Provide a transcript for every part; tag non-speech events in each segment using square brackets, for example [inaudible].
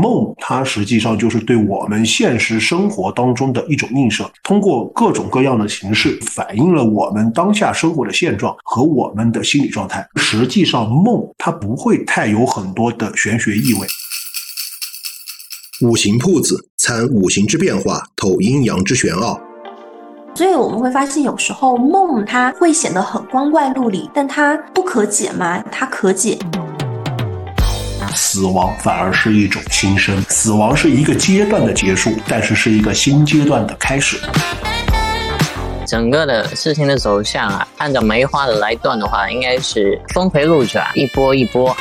梦，它实际上就是对我们现实生活当中的一种映射，通过各种各样的形式反映了我们当下生活的现状和我们的心理状态。实际上，梦它不会太有很多的玄学意味。五行铺子参五行之变化，透阴阳之玄奥。所以我们会发现，有时候梦它会显得很光怪陆离，但它不可解吗？它可解。死亡反而是一种新生，死亡是一个阶段的结束，但是是一个新阶段的开始。整个的事情的走向啊，按照梅花的来断的话，应该是峰回路转，一波一波。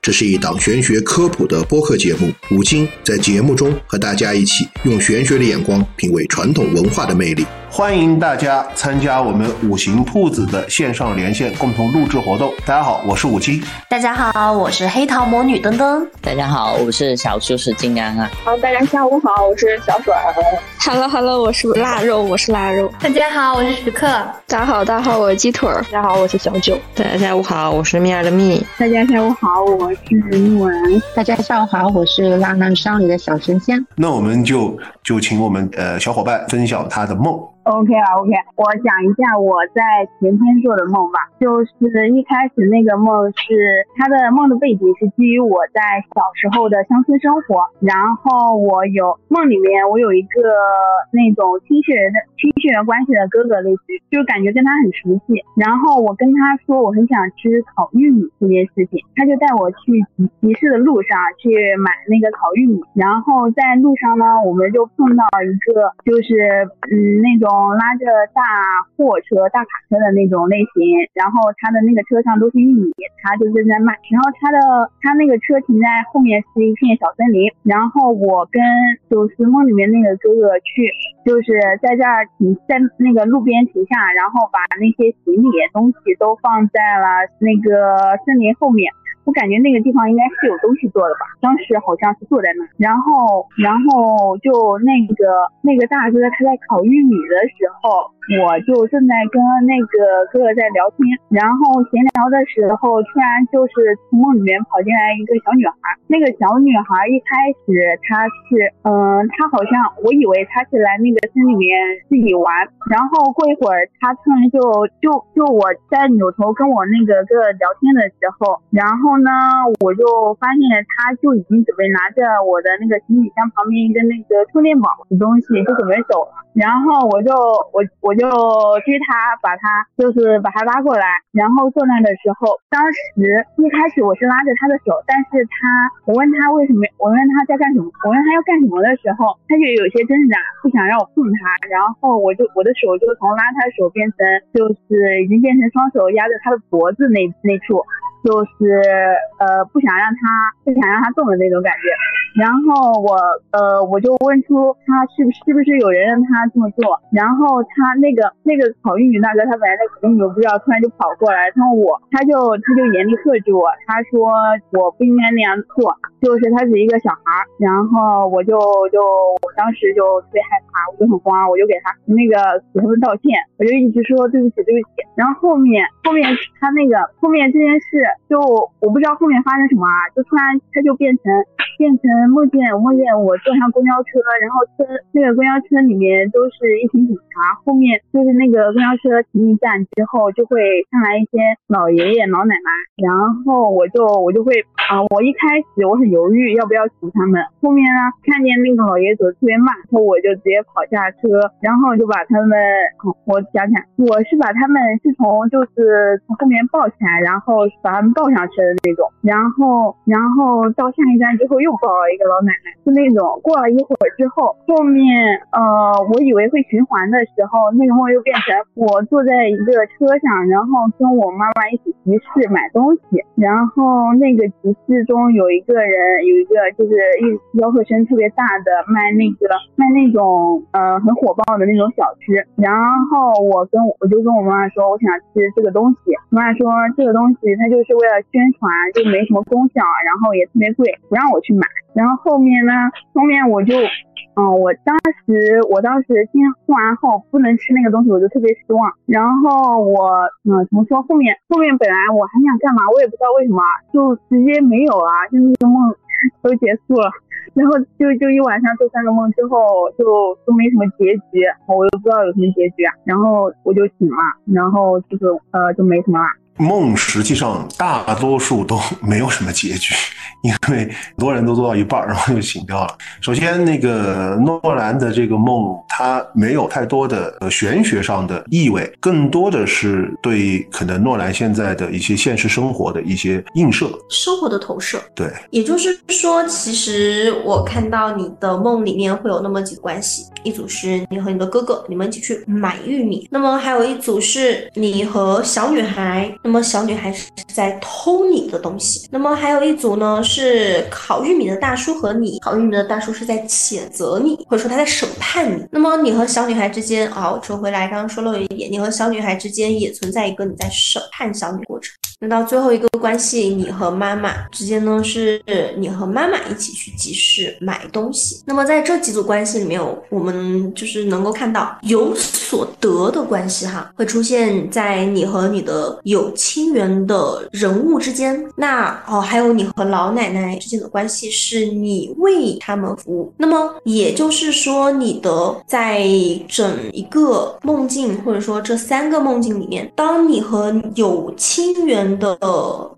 这是一档玄学科普的播客节目，五金在节目中和大家一起用玄学的眼光品味传统文化的魅力。欢迎大家参加我们五行铺子的线上连线共同录制活动。大家好，我是五七。大家好，我是黑桃魔女登登。大家好，我是小叔是金刚啊。好，大家下午好，我是小水儿。Hello Hello，我是腊肉，我是腊肉。大家好，我是徐克。大家好，大家好，我是鸡腿儿。大家好，我是小九。大家下午好，我是蜜儿的蜜。大家下午好，我是木文。大家下午好，我是浪漫商里的小神仙。那我们就就请我们呃小伙伴分享他的梦。OK 啊，OK，我讲一下我在前天做的梦吧。就是一开始那个梦是他的梦的背景是基于我在小时候的乡村生活，然后我有梦里面我有一个那种亲血缘的亲血缘关系的哥哥，类似于就感觉跟他很熟悉。然后我跟他说我很想吃烤玉米这件事情，他就带我去集集市的路上去买那个烤玉米。然后在路上呢，我们就碰到一个就是嗯那种。拉着大货车、大卡车的那种类型，然后他的那个车上都是玉米，他就是在卖。然后他的他那个车停在后面是一片小森林，然后我跟就是梦里面那个哥哥去，就是在这儿停在那个路边停下，然后把那些行李东西都放在了那个森林后面。我感觉那个地方应该是有东西做的吧，当时好像是坐在那，然后，然后就那个那个大哥他在烤玉米的时候。我就正在跟那个哥哥在聊天，然后闲聊的时候，突然就是从梦里面跑进来一个小女孩。那个小女孩一开始她是，嗯，她好像我以为她是来那个村里面自己玩，然后过一会儿她突然就就就我在扭头跟我那个哥哥聊天的时候，然后呢我就发现她就已经准备拿着我的那个行李箱旁边一个那个充电宝的东西就准备走了，然后我就我我。就追他，把他就是把他拉过来，然后坐那的时候，当时一开始我是拉着他的手，但是他我问他为什么，我问他在干什么，我问他要干什么的时候，他就有些挣扎，不想让我碰他，然后我就我的手就从拉他的手变成就是已经变成双手压着他的脖子那那处。就是呃不想让他不想让他动的那种感觉，然后我呃我就问出他是不是不是有人让他这么做，然后他那个那个烤玉米大哥他本来在烤玉米我不知道，突然就跑过来，他问我他就他就严厉喝住我，他说我不应该那样做，就是他是一个小孩，然后我就就我当时就特别害怕，我就很慌，我就给他那个给他们道歉，我就一直说对不起对不起，然后后面后面他那个后面这件事。就我不知道后面发生什么啊，就突然他就变成变成梦见梦见我坐上公交车，然后车那个公交车里面都是一群警察，后面就是那个公交车停一站之后就会上来一些老爷爷老奶奶，然后我就我就会啊，我一开始我很犹豫要不要扶他们，后面呢看见那个老爷爷走的特别慢，然后我就直接跑下车，然后就把他们，我想想，我是把他们是从就是从后面抱起来，然后把他们。抱上车的那种，然后，然后到下一站之后又抱了一个老奶奶，是那种过了一会儿之后，后面，呃，我以为会循环的时候，那个梦又变成我坐在一个车上，然后跟我妈妈一起集市买东西，然后那个集市中有一个人，有一个就是一吆喝声特别大的卖那个卖那种呃很火爆的那种小吃，然后我跟我就跟我妈妈说我想吃这个东西，妈妈说这个东西它就是。为了宣传就没什么功效，然后也特别贵，不让我去买。然后后面呢，后面我就嗯，我当时我当时听听完后不能吃那个东西，我就特别失望。然后我嗯，怎么说？后面后面本来我还想干嘛，我也不知道为什么，就直接没有了，就那个梦都结束了。[laughs] 然后就就一晚上做三个梦之后，就都没什么结局，我又不知道有什么结局啊。然后我就醒了，然后就是呃就没什么了。梦实际上大多数都没有什么结局，[laughs] 因为很多人都做到一半，然后就醒掉了。首先，那个诺兰的这个梦，它没有太多的呃玄学上的意味，更多的是对可能诺兰现在的一些现实生活的一些映射，生活的投射。对，也就是说，其实我看到你的梦里面会有那么几个关系，一组是你和你的哥哥，你们一起去买玉米；那么还有一组是你和小女孩。那么小女孩是在偷你的东西，那么还有一组呢是烤玉米的大叔和你，烤玉米的大叔是在谴责你，或者说他在审判你。那么你和小女孩之间，啊，说回来，刚刚说了一点，你和小女孩之间也存在一个你在审判小女过程。那到最后一个关系，你和妈妈之间呢，是你和妈妈一起去集市买东西。那么在这几组关系里面，我们就是能够看到有所得的关系哈，会出现在你和你的有亲缘的人物之间。那哦，还有你和老奶奶之间的关系，是你为他们服务。那么也就是说，你的在整一个梦境，或者说这三个梦境里面，当你和有亲缘人的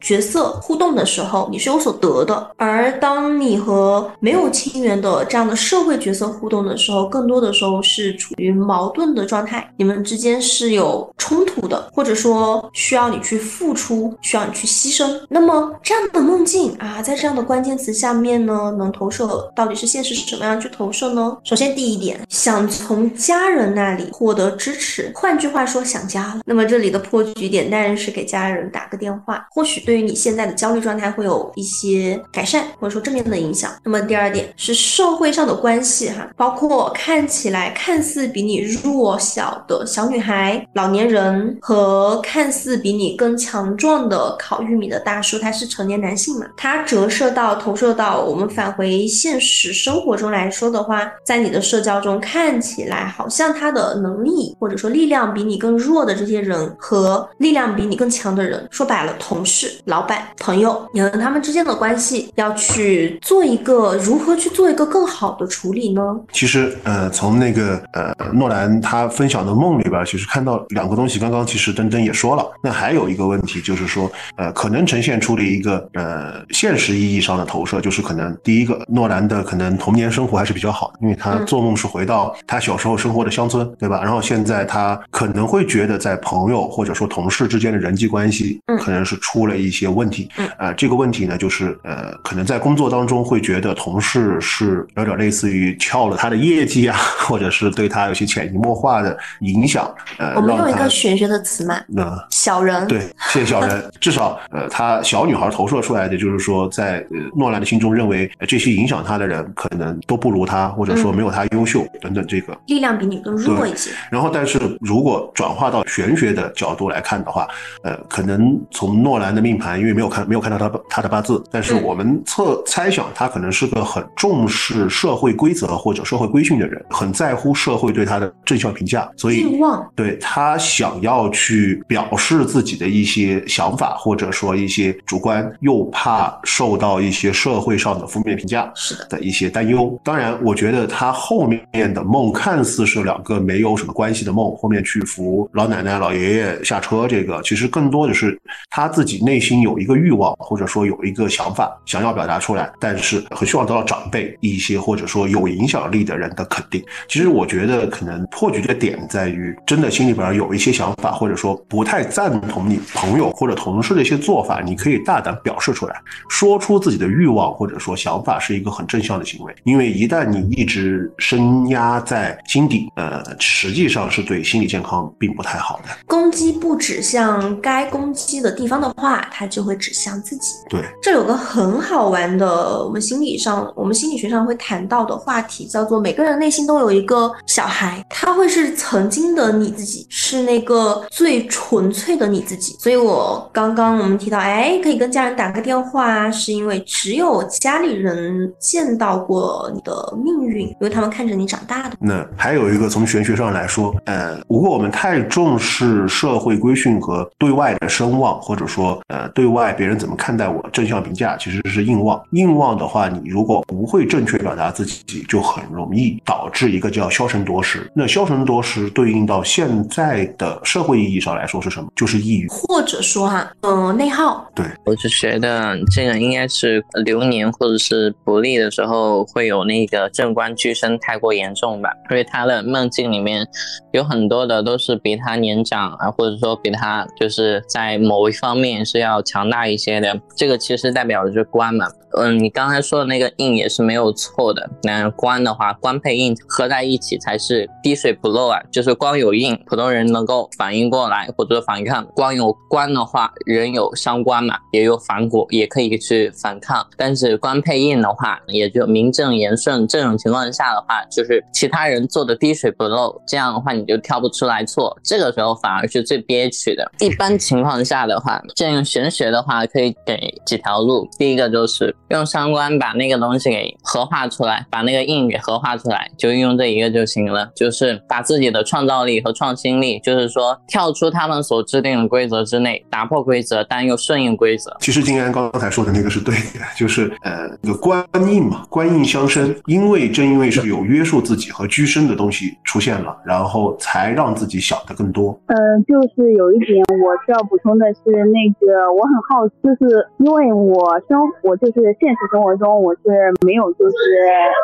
角色互动的时候，你是有所得的；而当你和没有亲缘的这样的社会角色互动的时候，更多的时候是处于矛盾的状态，你们之间是有冲突的，或者说需要你去付出，需要你去牺牲。那么这样的梦境啊，在这样的关键词下面呢，能投射到底是现实是什么样去投射呢？首先第一点，想从家人那里获得支持，换句话说想家了。那么这里的破局点当然是给家人打个。电话或许对于你现在的焦虑状态会有一些改善，或者说正面的影响。那么第二点是社会上的关系哈，包括看起来看似比你弱小的小女孩、老年人和看似比你更强壮的烤玉米的大叔，他是成年男性嘛？他折射到、投射到我们返回现实生活中来说的话，在你的社交中看起来好像他的能力或者说力量比你更弱的这些人和力量比你更强的人说。摆了同事、老板、朋友，你和他们之间的关系要去做一个如何去做一个更好的处理呢？其实，呃，从那个呃诺兰他分享的梦里边，其实看到两个东西。刚刚其实登登也说了，那还有一个问题就是说，呃，可能呈现出了一个呃现实意义上的投射，就是可能第一个诺兰的可能童年生活还是比较好的，因为他做梦是回到他小时候生活的乡村，对吧？然后现在他可能会觉得在朋友或者说同事之间的人际关系，嗯。可能是出了一些问题，啊，这个问题呢，就是呃，可能在工作当中会觉得同事是有点类似于撬了他的业绩啊，[laughs] 或者是对他有些潜移默化的影响。呃，我们用一个玄学的词嘛，那小人，对，谢谢小人。[laughs] 至少呃，他小女孩投射出来的就是说，在诺兰的心中认为这些影响他的人可能都不如他，或者说没有他优秀等等，这个力量比你更弱一些。然后，但是如果转化到玄学的角度来看的话，呃，可能。从诺兰的命盘，因为没有看没有看到他他的八字，但是我们测猜想他可能是个很重视社会规则或者社会规训的人，很在乎社会对他的正向评价，所以对他想要去表示自己的一些想法或者说一些主观，又怕受到一些社会上的负面评价，是的的一些担忧。当然，我觉得他后面的梦看似是两个没有什么关系的梦，后面去扶老奶奶老爷爷下车，这个其实更多的是。他自己内心有一个欲望，或者说有一个想法想要表达出来，但是很希望得到长辈一些或者说有影响力的人的肯定。其实我觉得可能破局的点在于，真的心里边有一些想法，或者说不太赞同你朋友或者同事的一些做法，你可以大胆表示出来，说出自己的欲望或者说想法是一个很正向的行为。因为一旦你一直深压在心底，呃，实际上是对心理健康并不太好的。攻击不指向该攻击的。的地方的话，它就会指向自己。对，这有个很好玩的，我们心理上，我们心理学上会谈到的话题，叫做每个人内心都有一个小孩，他会是曾经的你自己，是那个最纯粹的你自己。所以我刚刚我们提到，哎，可以跟家人打个电话，是因为只有家里人见到过你的命运，因为他们看着你长大的。那还有一个从玄学上来说，呃，如果我们太重视社会规训和对外的声望，或者说呃对外别人怎么看待我，正向评价其实是硬望。硬望的话，你如果不会正确表达自己，就很容易导致一个叫消沉夺食。那消沉夺食对应到现在的社会意义上来说是什么？就是抑郁，或者说哈，嗯，内耗。对，我就觉得这个应该是流年或者是不利的时候会有那个正官居身太过严重吧，因为他的梦境里面有很多的都是比他年长啊，或者说比他就是在某某一方面是要强大一些的，这个其实代表的是官嘛。嗯，你刚才说的那个印也是没有错的。那官的话，官配印合在一起才是滴水不漏啊。就是光有印，普通人能够反应过来，或者反抗；光有官的话，人有伤官嘛，也有反骨，也可以去反抗。但是官配印的话，也就名正言顺。这种情况下的话，就是其他人做的滴水不漏，这样的话你就挑不出来错。这个时候反而是最憋屈的。一般情况下的话，这样玄学的话可以给几条路。第一个就是。用三观把那个东西给合化出来，把那个印给合化出来，就用这一个就行了。就是把自己的创造力和创新力，就是说跳出他们所制定的规则之内，打破规则，但又顺应规则。其实金安刚才说的那个是对的，就是呃，那个官印嘛，官印相生，因为正因为是有约束自己和居身的东西出现了，然后才让自己想的更多。嗯，就是有一点我需要补充的是，那个我很好，就是因为我生我就是。现实生活中我是没有就是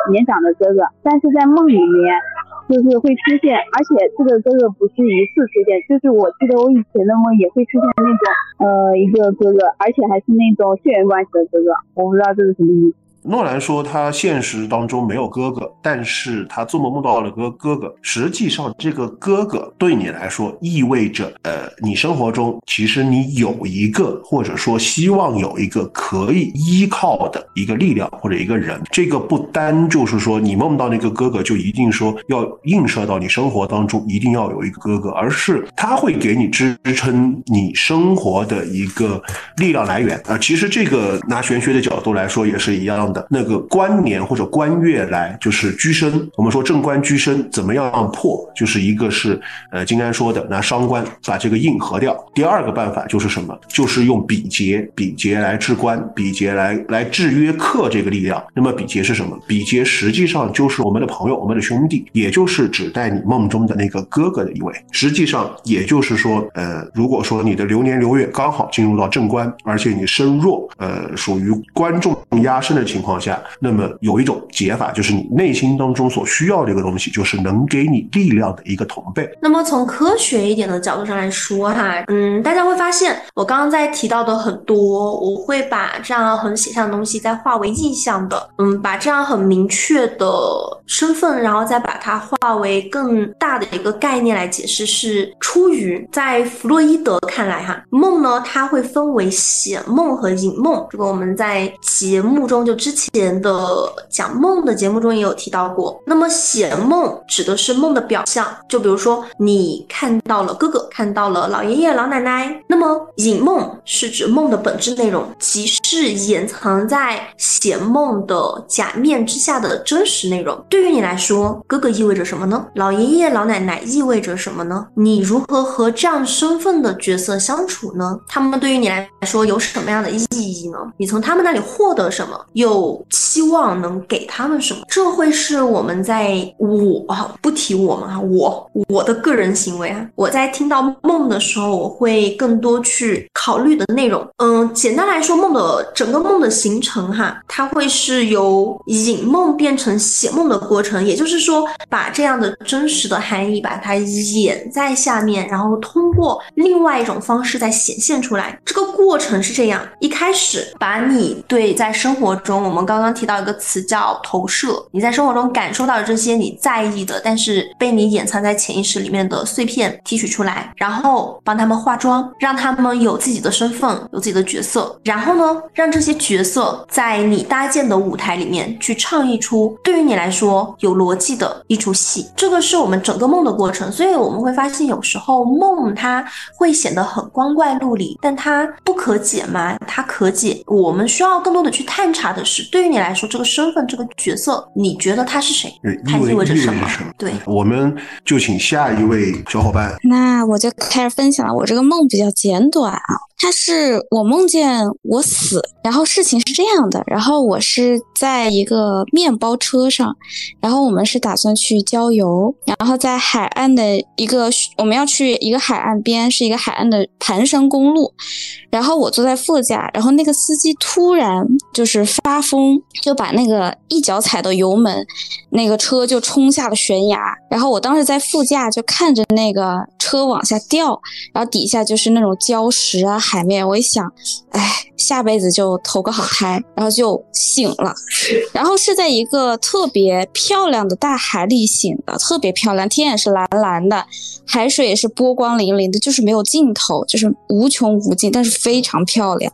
年长的哥哥，但是在梦里面就是会出现，而且这个哥哥不是一次出现，就是我记得我以前的梦也会出现那种呃一个哥哥，而且还是那种血缘关系的哥哥，我不知道这是什么意思。诺兰说他现实当中没有哥哥，但是他做梦梦到了个哥哥。实际上，这个哥哥对你来说意味着，呃，你生活中其实你有一个，或者说希望有一个可以依靠的一个力量或者一个人。这个不单就是说你梦到那个哥哥就一定说要映射到你生活当中一定要有一个哥哥，而是他会给你支撑你生活的一个力量来源啊。其实这个拿玄学的角度来说也是一样的。那个官年或者官月来就是居身，我们说正官居身怎么样破？就是一个是呃金安说的拿伤官把这个印合掉。第二个办法就是什么？就是用比劫，比劫来制官，比劫来来制约克这个力量。那么比劫是什么？比劫实际上就是我们的朋友，我们的兄弟，也就是指代你梦中的那个哥哥的一位。实际上也就是说，呃，如果说你的流年流月刚好进入到正官，而且你身弱，呃，属于官重压身的情。况下，那么有一种解法，就是你内心当中所需要的一个东西，就是能给你力量的一个同辈。那么从科学一点的角度上来说，哈，嗯，大家会发现，我刚刚在提到的很多，我会把这样很写象的东西再化为意象的，嗯，把这样很明确的身份，然后再把它化为更大的一个概念来解释，是出于在弗洛伊德看来，哈，梦呢，它会分为显梦和隐梦。这个我们在节目中就之前的讲梦的节目中也有提到过。那么显梦指的是梦的表象，就比如说你看到了哥哥，看到了老爷爷老奶奶。那么隐梦是指梦的本质内容，即是掩藏在显梦的假面之下的真实内容。对于你来说，哥哥意味着什么呢？老爷爷老奶奶意味着什么呢？你如何和这样身份的角色相处呢？他们对于你来说有什么样的意义呢？你从他们那里获得什么？有？期望能给他们什么？这会是我们在我，不提我们啊，我我的个人行为啊，我在听到梦的时候，我会更多去考虑的内容。嗯，简单来说，梦的整个梦的形成哈，它会是由隐梦变成显梦的过程，也就是说，把这样的真实的含义把它掩在下面，然后通过另外一种方式再显现出来。这个过程是这样：一开始把你对在生活中我们刚刚提到一个词叫投射，你在生活中感受到这些你在意的，但是被你掩藏在潜意识里面的碎片提取出来，然后帮他们化妆，让他们有自己的身份，有自己的角色，然后呢，让这些角色在你搭建的舞台里面去唱一出对于你来说有逻辑的一出戏。这个是我们整个梦的过程，所以我们会发现有时候梦它会显得很光怪陆离，但它不可解吗？它可解。我们需要更多的去探查的是，对于你来说，这个身份、这个角色，你觉得他是谁？他意味着什么？对，我们就请下一位小伙伴。那我就开始分享了。我这个梦比较简短啊，他是我梦见我死，然后事情是这样的，然后我是在一个面包车上，然后我们是打算去郊游，然后在海岸的一个我们要去一个海岸边，是一个海岸的盘山公路，然后我坐在副驾，然后那个司机突然就是发疯，就把那个一脚踩到油门，那个车就冲下了悬崖，然后我当时在副驾就看着那个车往下掉，然后底下就是那种礁石啊海海面，我一想，哎，下辈子就投个好胎，然后就醒了，然后是在一个特别漂亮的大海里醒的，特别漂亮，天也是蓝蓝的，海水也是波光粼粼的，就是没有尽头，就是无穷无尽，但是非常漂亮。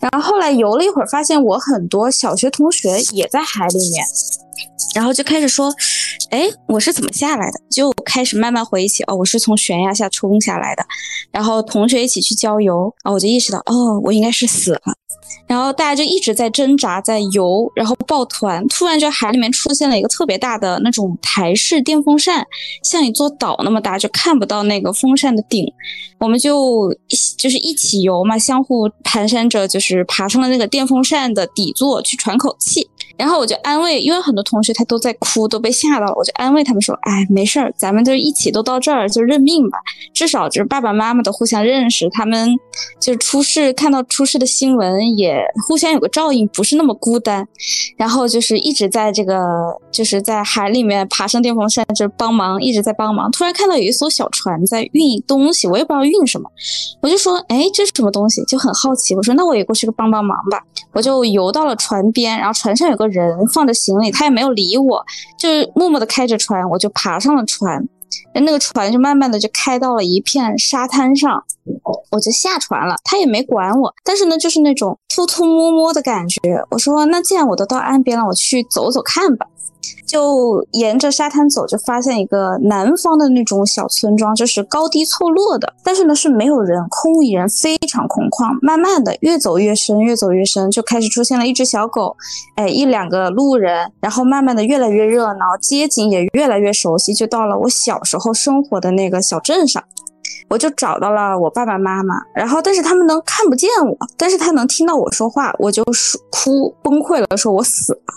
然后后来游了一会儿，发现我很多小学同学也在海里面，然后就开始说，哎，我是怎么下来的？就开始慢慢回忆起，哦，我是从悬崖下冲下来的。然后同学一起去郊游，啊，我就意识到，哦，我应该是死了。然后大家就一直在挣扎，在游，然后抱团。突然，就海里面出现了一个特别大的那种台式电风扇，像一座岛那么大，就看不到那个风扇的顶。我们就就是一起游嘛，相互蹒跚着，就是爬上了那个电风扇的底座去喘口气。然后我就安慰，因为很多同学他都在哭，都被吓到了，我就安慰他们说：“哎，没事儿，咱们就一起都到这儿，就认命吧。[laughs] 至少就是爸爸妈妈都互相认识，他们就是出事看到出事的新闻，也互相有个照应，不是那么孤单。然后就是一直在这个就是在海里面爬上电风扇，就帮忙，一直在帮忙。突然看到有一艘小船在运东西，我也不知道运什么，我就说：哎，这是什么东西？就很好奇，我说：那我也过去帮帮忙吧。我就游到了船边，然后船上有个。人放着行李，他也没有理我，就是默默的开着船，我就爬上了船，那个船就慢慢的就开到了一片沙滩上，我就下船了，他也没管我，但是呢，就是那种偷偷摸摸的感觉。我说，那既然我都到岸边了，我去走走看吧。就沿着沙滩走，就发现一个南方的那种小村庄，就是高低错落的，但是呢是没有人，空无一人，非常空旷。慢慢的越走越深，越走越深，就开始出现了一只小狗，哎，一两个路人，然后慢慢的越来越热闹，街景也越来越熟悉，就到了我小时候生活的那个小镇上。我就找到了我爸爸妈妈，然后但是他们能看不见我，但是他能听到我说话，我就说哭崩溃了，说我死了，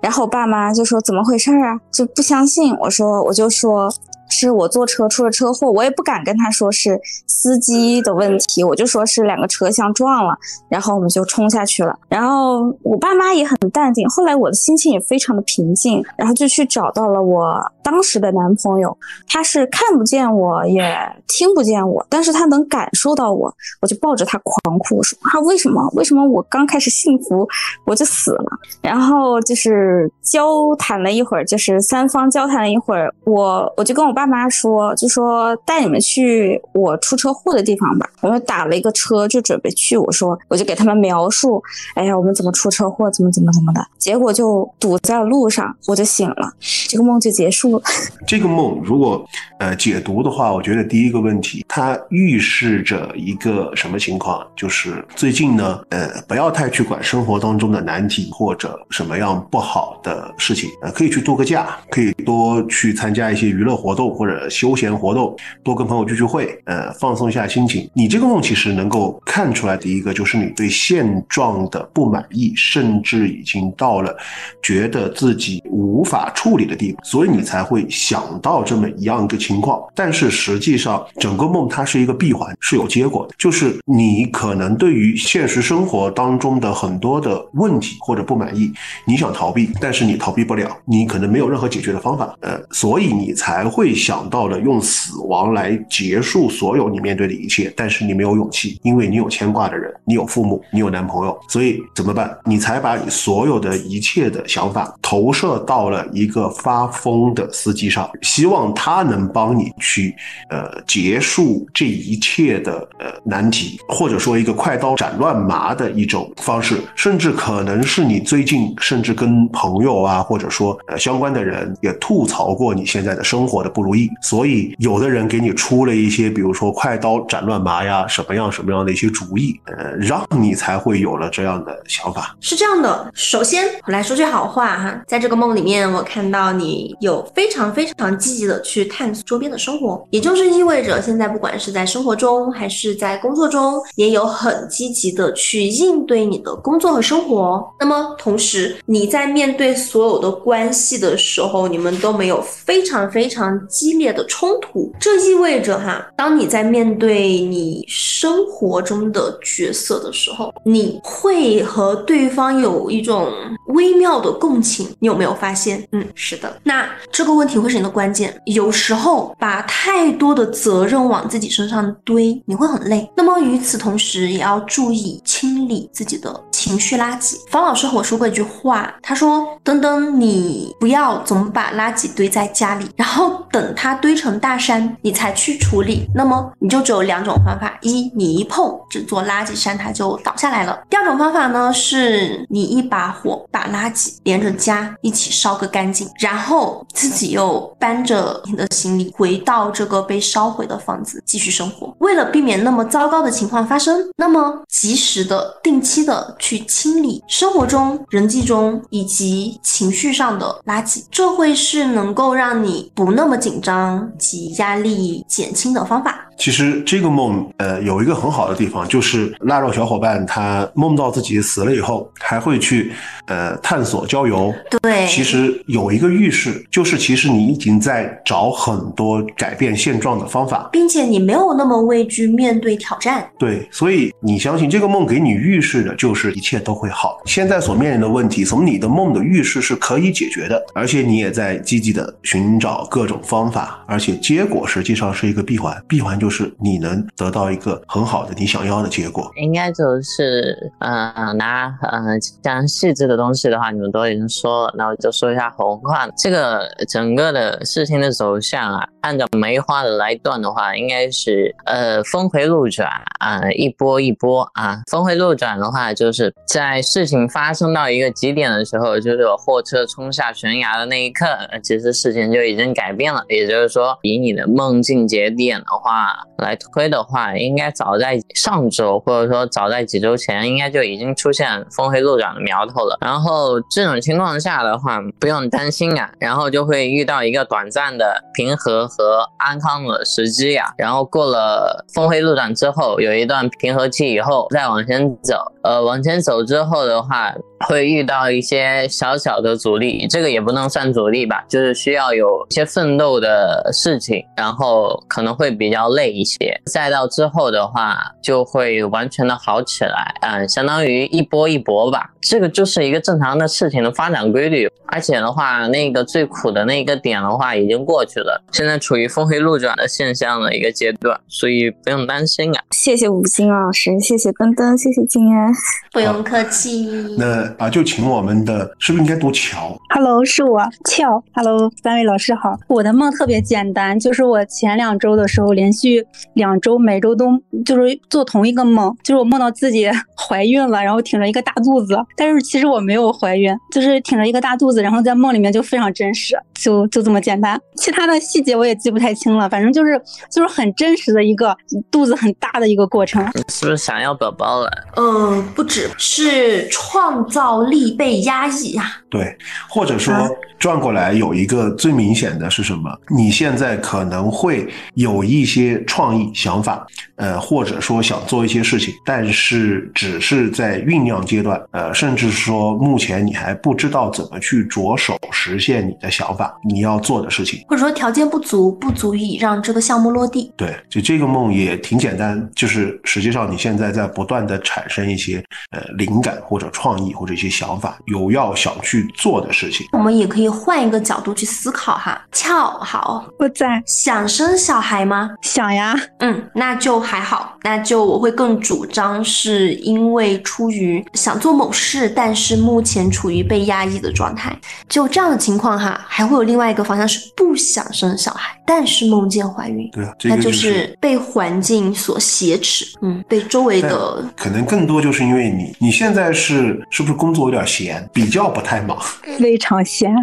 然后我爸妈就说怎么回事啊，就不相信，我说我就说。是我坐车出了车祸，我也不敢跟他说是司机的问题，我就说是两个车相撞了，然后我们就冲下去了。然后我爸妈也很淡定，后来我的心情也非常的平静，然后就去找到了我当时的男朋友，他是看不见我也听不见我，但是他能感受到我，我就抱着他狂哭，说啊为什么为什么我刚开始幸福我就死了？然后就是交谈了一会儿，就是三方交谈了一会儿，我我就跟我。爸妈说，就说带你们去我出车祸的地方吧。我们打了一个车，就准备去。我说，我就给他们描述，哎呀，我们怎么出车祸，怎么怎么怎么的。结果就堵在路上，我就醒了，这个梦就结束了。[laughs] 这个梦如果呃解读的话，我觉得第一个问题，它预示着一个什么情况？就是最近呢，呃，不要太去管生活当中的难题或者什么样不好的事情，呃，可以去度个假，可以多去参加一些娱乐活动。或者休闲活动，多跟朋友聚聚会，呃，放松一下心情。你这个梦其实能够看出来，第一个就是你对现状的不满意，甚至已经到了觉得自己无法处理的地步，所以你才会想到这么一样一个情况。但是实际上，整个梦它是一个闭环，是有结果的，就是你可能对于现实生活当中的很多的问题或者不满意，你想逃避，但是你逃避不了，你可能没有任何解决的方法，呃，所以你才会。想到了用死亡来结束所有你面对的一切，但是你没有勇气，因为你有牵挂的人，你有父母，你有男朋友，所以怎么办？你才把你所有的一切的想法投射到了一个发疯的司机上，希望他能帮你去呃结束这一切的呃难题，或者说一个快刀斩乱麻的一种方式，甚至可能是你最近甚至跟朋友啊，或者说呃相关的人也吐槽过你现在的生活的不如意，所以有的人给你出了一些，比如说快刀斩乱麻呀，什么样什么样的一些主意，呃，让你才会有了这样的想法。是这样的，首先我来说句好话哈，在这个梦里面，我看到你有非常非常积极的去探索周边的生活，也就是意味着现在不管是在生活中还是在工作中，也有很积极的去应对你的工作和生活。那么同时你在面对所有的关系的时候，你们都没有非常非常激烈的冲突，这意味着哈，当你在面对你生活中的角色的时候，你会和对方有一种微妙的共情。你有没有发现？嗯，是的。那这个问题会是你的关键。有时候把太多的责任往自己身上堆，你会很累。那么与此同时，也要注意清理自己的情绪垃圾。方老师和我说过一句话，他说：“登登，你不要总把垃圾堆在家里，然后等它堆成大山，你才去处理。那么你就只有两种方法：一，你一碰这座垃圾山，它就倒下来了；第二种方法呢，是你一把火把垃圾连着家一起烧个干净，然后自己又搬着你的行李回到这个被烧毁的房子继续生活。为了避免那么糟糕的情况发生，那么及时的、定期的去去清理生活中、人际中以及情绪上的垃圾，这会是能够让你不那么紧张及压力减轻的方法。其实这个梦，呃，有一个很好的地方，就是腊肉小伙伴他梦到自己死了以后，还会去呃探索郊游。对，其实有一个预示，就是其实你已经在找很多改变现状的方法，并且你没有那么畏惧面对挑战。对，所以你相信这个梦给你预示的就是一切都会好。现在所面临的问题，从你的梦的预示是可以解决的，而且你也在积极的寻找各种方法，而且结果实际上是一个闭环，闭环就就是你能得到一个很好的你想要的结果。应该就是，呃，拿呃讲细致的东西的话，你们都已经说了，那我就说一下宏观。这个整个的事情的走向啊，按照梅花的来断的话，应该是呃峰回路转啊、一波一波啊。峰回路转的话，就是在事情发生到一个极点的时候，就是货车冲下悬崖的那一刻，其实事情就已经改变了。也就是说，以你的梦境节点的话来推的话，应该早在上周或者说早在几周前，应该就已经出现峰回路转的苗头了。然后这种情况下的话，不用担心啊，然后就会遇到一个短暂的平和和安康的时机呀、然后过了峰回路转之后，有一段平和期以后，再往前走，呃，往前走之后的话，会遇到一些小小的阻力，这个也不能算阻力吧，就是需要有一些奋斗的事情，然后可能会比较累一些。赛道之后的话，就会完全的好起来，嗯，相当于一波一波吧。这个就是一个正常的事情的发展规律。而且的话，那个最苦的那个点的话已经过去了，现在处于峰回路转的现象的一个阶段，所以不用担心啊。谢谢吴昕老师，谢谢登登，谢谢静安。不用客气。那啊，就请我们的是不是应该读乔？Hello，是我俏。Hello，三位老师好。我的梦特别简单，就是我前两周的时候，连续两周每周都就是做同一个梦，就是我梦到自己怀孕了，然后挺着一个大肚子，但是其实我没有怀孕，就是挺着一个大肚子，然后在梦里面就非常真实，就就这么简单。其他的细节我也记不太清了，反正就是就是很真实的一个肚子很大的一个过程。是不是想要宝宝了？呃，不止，是创造力被压抑啊。对，或者说啊转过来有一个最明显的是什么？你现在可能会有一些创意想法，呃，或者说想做一些事情，但是只是在酝酿阶段，呃，甚至说目前你还不知道怎么去着手实现你的想法。法你要做的事情。或者说条件不足，不足以让这个项目落地。对，就这个梦也挺简单，就是实际上你现在在不断的产生一些呃灵感或者创意或者一些想法，有要想去做的事情。我们也可以换一个角度去思考哈。俏好，我在想生小孩吗？想呀。嗯，那就还好，那就我会更主张是因为出于想做某事，但是目前处于被压抑的状态。就这样的情况哈，还会有另外一个方向是不想生小孩，但是梦见怀孕。对啊，那就是被环境所挟持，嗯，被周围的可能更多就是因为你你现在是是不是工作有点闲，比较不太忙，[laughs] 非常闲。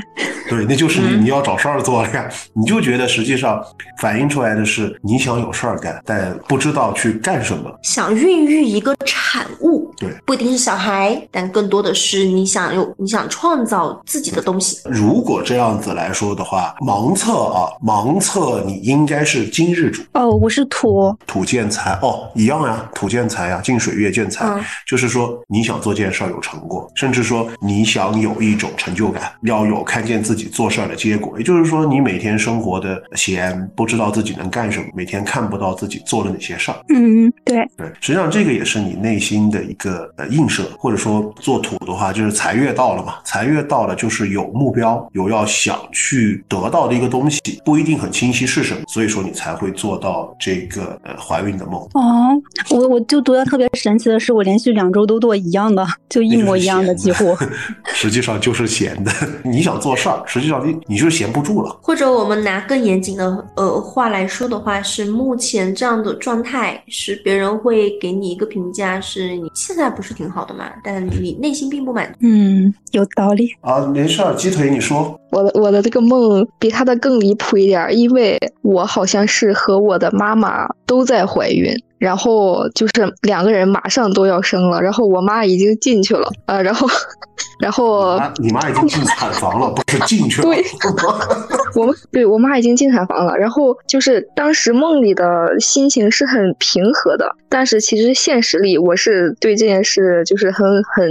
对，那就是你你要找事儿做了呀。[laughs] 你就觉得实际上反映出来的是你想有事儿干，但不知道去干什么，想孕育一个产物。对，不一定是小孩，但更多的是你想有你想创造自己的东西。如果这样子来说的话，盲测啊，盲测你应该是今日主哦，我是土土建材哦，一样呀，土建材呀，近水月建材，嗯就是说你想做件事儿有成果，甚至说你想有一种成就感，要有看见自己做事儿的结果。也就是说，你每天生活的闲，不知道自己能干什么，每天看不到自己做了哪些事儿。嗯，对，对，实际上这个也是你内心的一个呃映射，或者说做土的话，就是财月到了嘛，财月到了就是有目标，有要想去得到的一个东西，不一定很清晰是什么，所以说你才会做到这个呃怀孕的梦。哦，我我就读的特别神奇的是，我连续两周都做一样的，就一模一样的，几乎。实际上就是闲的，[laughs] 你想做事儿，实际上你你就是闲不住了。或者我们拿更严谨的呃话来说的话，是目前这样的状态，是别人会给你一个评价，是你现在不是挺好的嘛？但你内心并不满足。嗯，有道理。啊，没事儿，鸡腿你说。我的我的这个梦比他的更离谱一点，因为我好像是和我的妈妈都在怀孕，然后就是两个人马上都要生了，然后我妈已经进去了，呃，然后然后你妈已经进产房了，不是进去了。对，我对我妈已经进产房了，然后就是当时梦里的心情是很平和的，但是其实现实里我是对这件事就是很很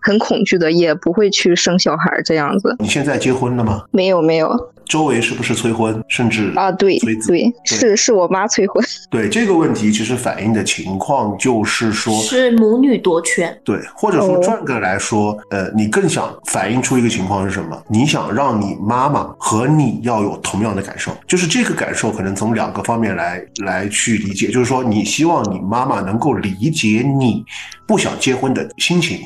很恐惧的，也不会去生小孩这样子。你现在结婚了吗？没有没有。周围是不是催婚，甚至啊，对催子？对，是是我妈催婚。[laughs] 对这个问题，其实反映的情况就是说，是母女夺权。对，或者说转个来说，呃，你更想反映出一个情况是什么？你想让你妈妈和你要有同样的感受，就是这个感受可能从两个方面来来去理解，就是说你希望你妈妈能够理解你不想结婚的心情。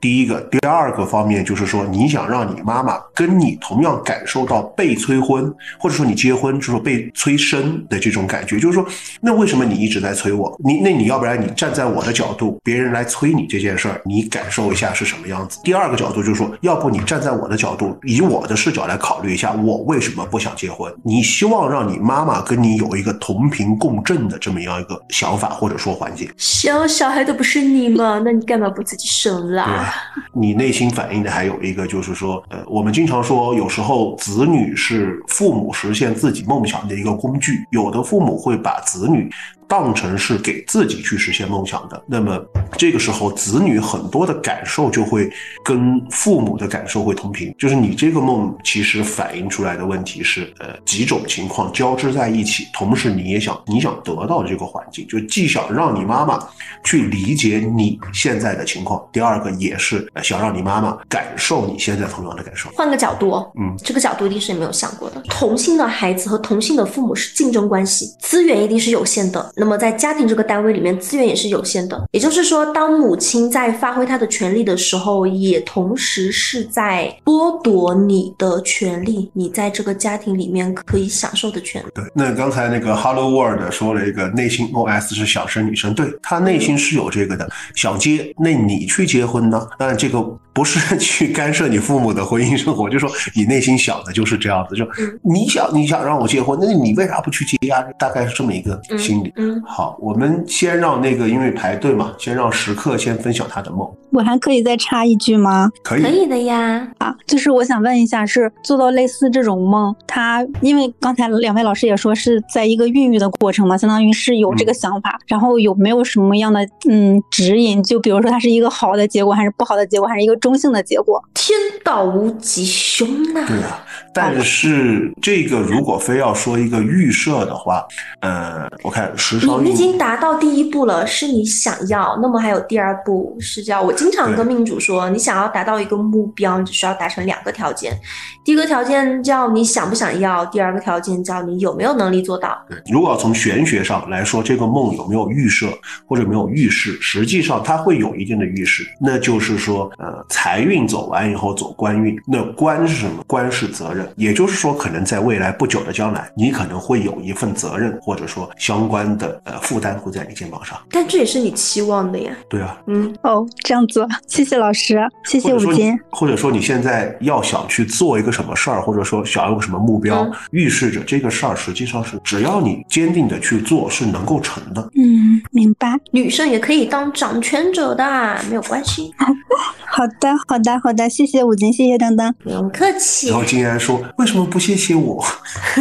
第一个，第二个方面就是说，你想让你妈妈跟你同样感受到被催婚，或者说你结婚就是被催生的这种感觉。就是说，那为什么你一直在催我？你那你要不然你站在我的角度，别人来催你这件事儿，你感受一下是什么样子。第二个角度就是说，要不你站在我的角度，以我的视角来考虑一下，我为什么不想结婚？你希望让你妈妈跟你有一个同频共振的这么样一个想法或者说环境。生小孩的不是你吗？那你干嘛不自己生啦？你内心反映的还有一个就是说，呃，我们经常说，有时候子女是是父母实现自己梦想的一个工具，有的父母会把子女当成是给自己去实现梦想的，那么这个时候子女很多的感受就会跟父母的感受会同频，就是你这个梦其实反映出来的问题是，呃，几种情况交织在一起，同时你也想你想得到这个环境，就既想让你妈妈去理解你现在的情况，第二个也是想让你妈妈感受你现在同样的感受。换个角度，嗯，这个角度一定是你没有想过的。同性的孩子和同性的父母是竞争关系，资源一定是有限的。那么在家庭这个单位里面，资源也是有限的。也就是说，当母亲在发挥她的权利的时候，也同时是在剥夺你的权利，你在这个家庭里面可以享受的权利。对，那刚才那个 Hello World 说了一个内心 OS 是小生女生，对她内心是有这个的，想结，那你去结婚呢？当然这个不是 [laughs] 去干涉你父母的婚姻生活，就说你内心想的就是这样子，就你想你想让我结婚，那你为啥不去结呀？大概是这么一个心理。嗯嗯，好，我们先让那个因为排队嘛，先让食客先分享他的梦。我还可以再插一句吗？可以，可以的呀。啊，就是我想问一下，是做到类似这种梦，他因为刚才两位老师也说是在一个孕育的过程嘛，相当于是有这个想法，然后有没有什么样的嗯指引？就比如说它是一个好的结果，还是不好的结果，还是一个中性的结果？天道无极凶呐、对啊，但是这个如果非要说一个预设的话，呃，我看时你尚运你已经达到第一步了，是你想要，那么还有第二步是叫我经常跟命主说，你想要达到一个目标，你只需要达成两个条件，第一个条件叫你想不想要，第二个条件叫你有没有能力做到。对，如果要从玄学上来说，这个梦有没有预设或者没有预示，实际上它会有一定的预示，那就是说，呃，财运走完以后走官运，那官是什么？官是责任，也就是说，可能在未来不久的将来，你可能会有一份责任，或者说相关的呃负担会在你肩膀上。但这也是你期望的呀。对啊，嗯，哦，这样子，谢谢老师，谢谢五金。，或者说你现在要想去做一个什么事儿，或者说想要有个什么目标，嗯预示着这个事儿实际上是只要你坚定的去做，是能够成的。嗯，明白。女生也可以当掌权者的，没有关系，[laughs] 好的，好的，好的，谢谢五金，谢谢当当。不用客气然。后金安说：“为什么不谢谢我？”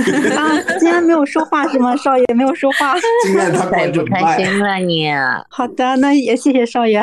[laughs] 啊，金安没有说话是吗？少爷没有说话。[laughs] 金安他太关着不开。心了你啊！好的，那也谢谢少爷。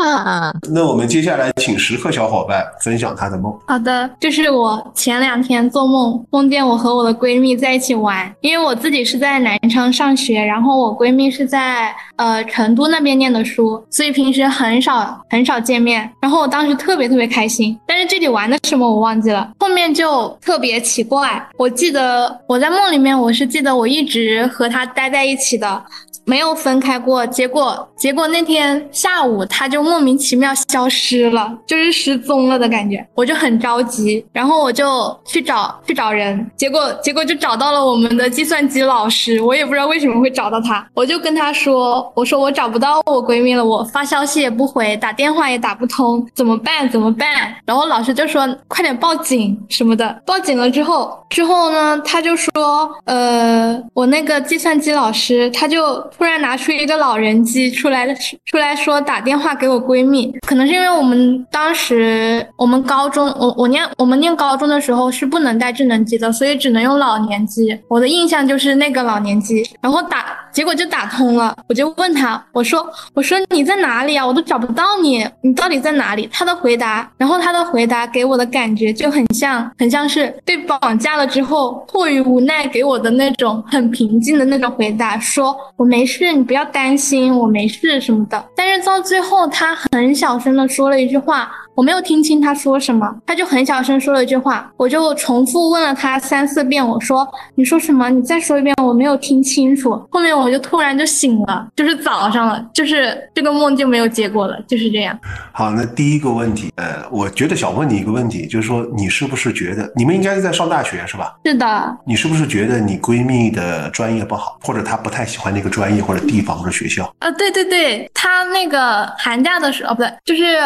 [laughs] 那我们接下来请时刻小伙伴分享他的梦。好的，就是我前两天做梦，梦见我和我的闺蜜在一起玩，因为我自己是在南昌上学，然后我闺蜜是在呃成都那边念的书，所以平时很少很少见面。然后我当时特别特别开心，但是具体玩的什么我忘记了。后面就特别奇怪，我记得我在梦里面，我是记得我一直和她待在一起的。没有分开过，结果结果那天下午他就莫名其妙消失了，就是失踪了的感觉，我就很着急，然后我就去找去找人，结果结果就找到了我们的计算机老师，我也不知道为什么会找到他，我就跟他说，我说我找不到我闺蜜了，我发消息也不回，打电话也打不通，怎么办？怎么办？然后老师就说快点报警什么的，报警了之后之后呢，他就说，呃，我那个计算机老师他就突然拿出一个老人机出来出来说打电话给我闺蜜，可能是因为我们当时我们高中我我念我们念高中的时候是不能带智能机的，所以只能用老年机。我的印象就是那个老年机，然后打结果就打通了，我就问他，我说我说你在哪里啊？我都找不到你，你到底在哪里？他的回答，然后他的回答给我的感觉就很像很像是被绑架了之后迫于无奈给我的那种很平静的那种回答，说我没事，你不要担心，我没事什么的。但是到最后，他很小声的说了一句话，我没有听清他说什么，他就很小声说了一句话，我就重复问了他三四遍，我说你说什么？你再说一遍，我没有听清楚。后面我就突然就醒了，就是早上了，就是这个梦就没有结果了，就是这样。好，那第一个问题，呃，我觉得想问你一个问题，就是说你是不是觉得你们应该是在上大学是吧？是的，你是不是觉得你闺蜜的专业不好，或者她不太喜欢那个专业或者地方或者学校？呃，对对对，她那个寒假的时候，哦，不对，就是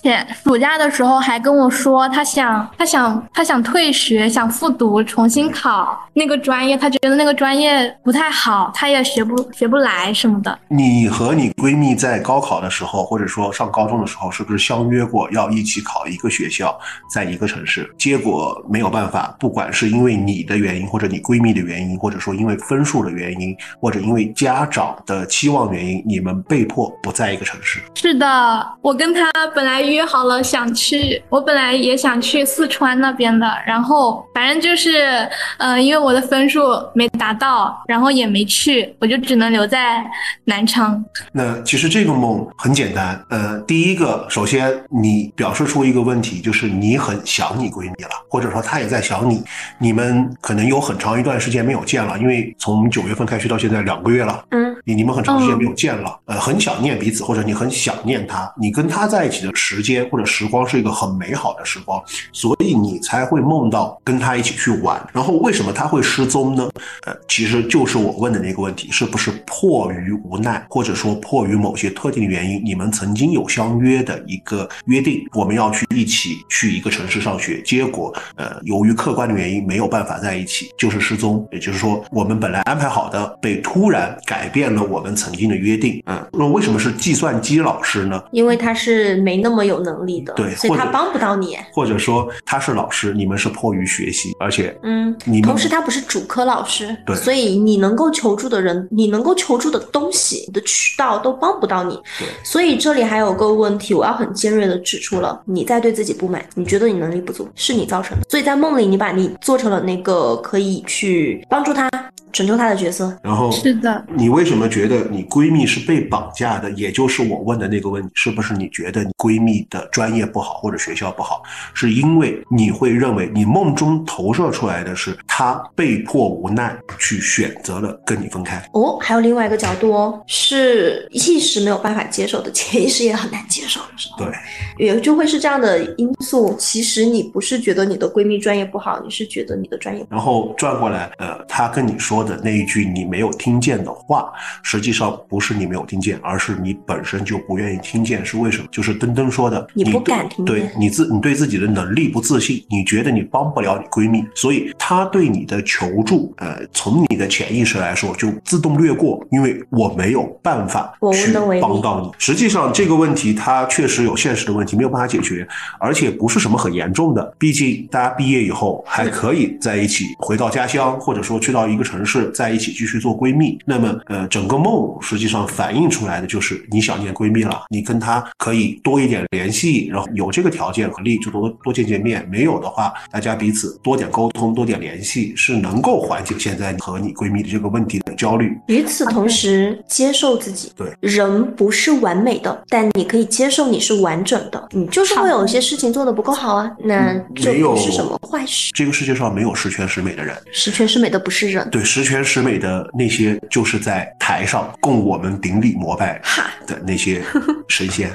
前暑假的时候还跟我说，他想他想他想退学，想复读，重新考那个专业，他觉得那个专业不太好，他也学不学不来什么的。你和你闺蜜在高考的时候，或者说上高中的时候，是不是相约过要一起考一个学校，在一个城市？结果没有办法，不管是因为你的原因，或者你闺蜜的原因，或者说因为分数的原因，或者因为家长的期望原因，你们被迫不在一个城市。是的，我跟他本来约好了想去，我本来也想去四川那边的，然后反正就是，嗯、因为我的分数没达到，然后也没去，我就只能留在南昌。那其实这个梦很简单，呃，第一个，首先你表示出一个问题，就是你很想你闺蜜了，或者说她也在想你，你们可能有很长一段时间没有见了，因为从九月份开学到现在两个月了，嗯，你你们很长时间没有见了，呃，很想念彼此，或者你很想念她，你跟她在一起的时间或者时时光是一个很美好的时光，所以你才会梦到跟他一起去玩。然后为什么他会失踪呢？呃，其实就是我问的那个问题，是不是迫于无奈，或者说迫于某些特定的原因，你们曾经有相约的一个约定，我们要去一起去一个城市上学，结果呃由于客观的原因没有办法在一起，就是失踪。也就是说，我们本来安排好的被突然改变了我们曾经的约定。嗯，那为什么是计算机老师呢？因为他是没那么有能力的，对所以他帮不到你。或者说他是老师，你们是迫于学习，而且嗯，你们同时他不是主科老师，对所以你能够求助的人，你能够求助的东西，你的渠道都帮不到你。对所以这里还有个问题，我要很尖锐的指出了，你在对自己不满，你觉得你能力不足，是你造成的。所以在梦里，你把你做成了那个可以去帮助他、拯救他的角色。然后是的，你为什么觉得你闺蜜是被绑架的？也就是我问的那个问题，是不是你觉得你闺蜜的专业不好或者学校不好，是因为你会认为你梦中投射出来的是他被迫无奈去选择了跟你分开？哦，还有另外一个角度哦，是意识没有办法接受的，潜意识也很难接受的时候，对，也就会是这样的因素。其实你不是觉得你的闺蜜专业不好，你是觉得你的专业不好。然后转过来，呃，她跟你说的那一句你没有听见的话，实际上不是你没有听见，而是你本身就不愿意听见。是为什么？就是登登说的，你不对敢听对你自你对自己的能力不自信，你觉得你帮不了你闺蜜，所以她对你的求助，呃，从你的潜意识来说就自动略过，因为我没有办法去帮到你。实际上这个问题它确实有现实的问题没有办法解决，而且不是什么很严重的，毕竟大家毕业以后还可以在一起回到家乡，或者说去到一个城市，在一起继续做闺蜜。那么，呃，整个梦实际上反映出来的就是你想念闺蜜了，你跟她可以多一点联系，然后有这个条件和利益就多多见见面，没有的话，大家彼此多点沟通，多点联系，是能够缓解现在你和你闺蜜的这个问题的焦虑。与此同时，接受自己。对，人不是完美的，但你可以接受你是完整的。你就是会有一些事情做得不够好啊，那这没有不是什么坏事。这个世界上没有十全十美的人，十全十美的不是人，对，十全十美的那些，就是在台上供我们顶礼膜拜的那些神仙。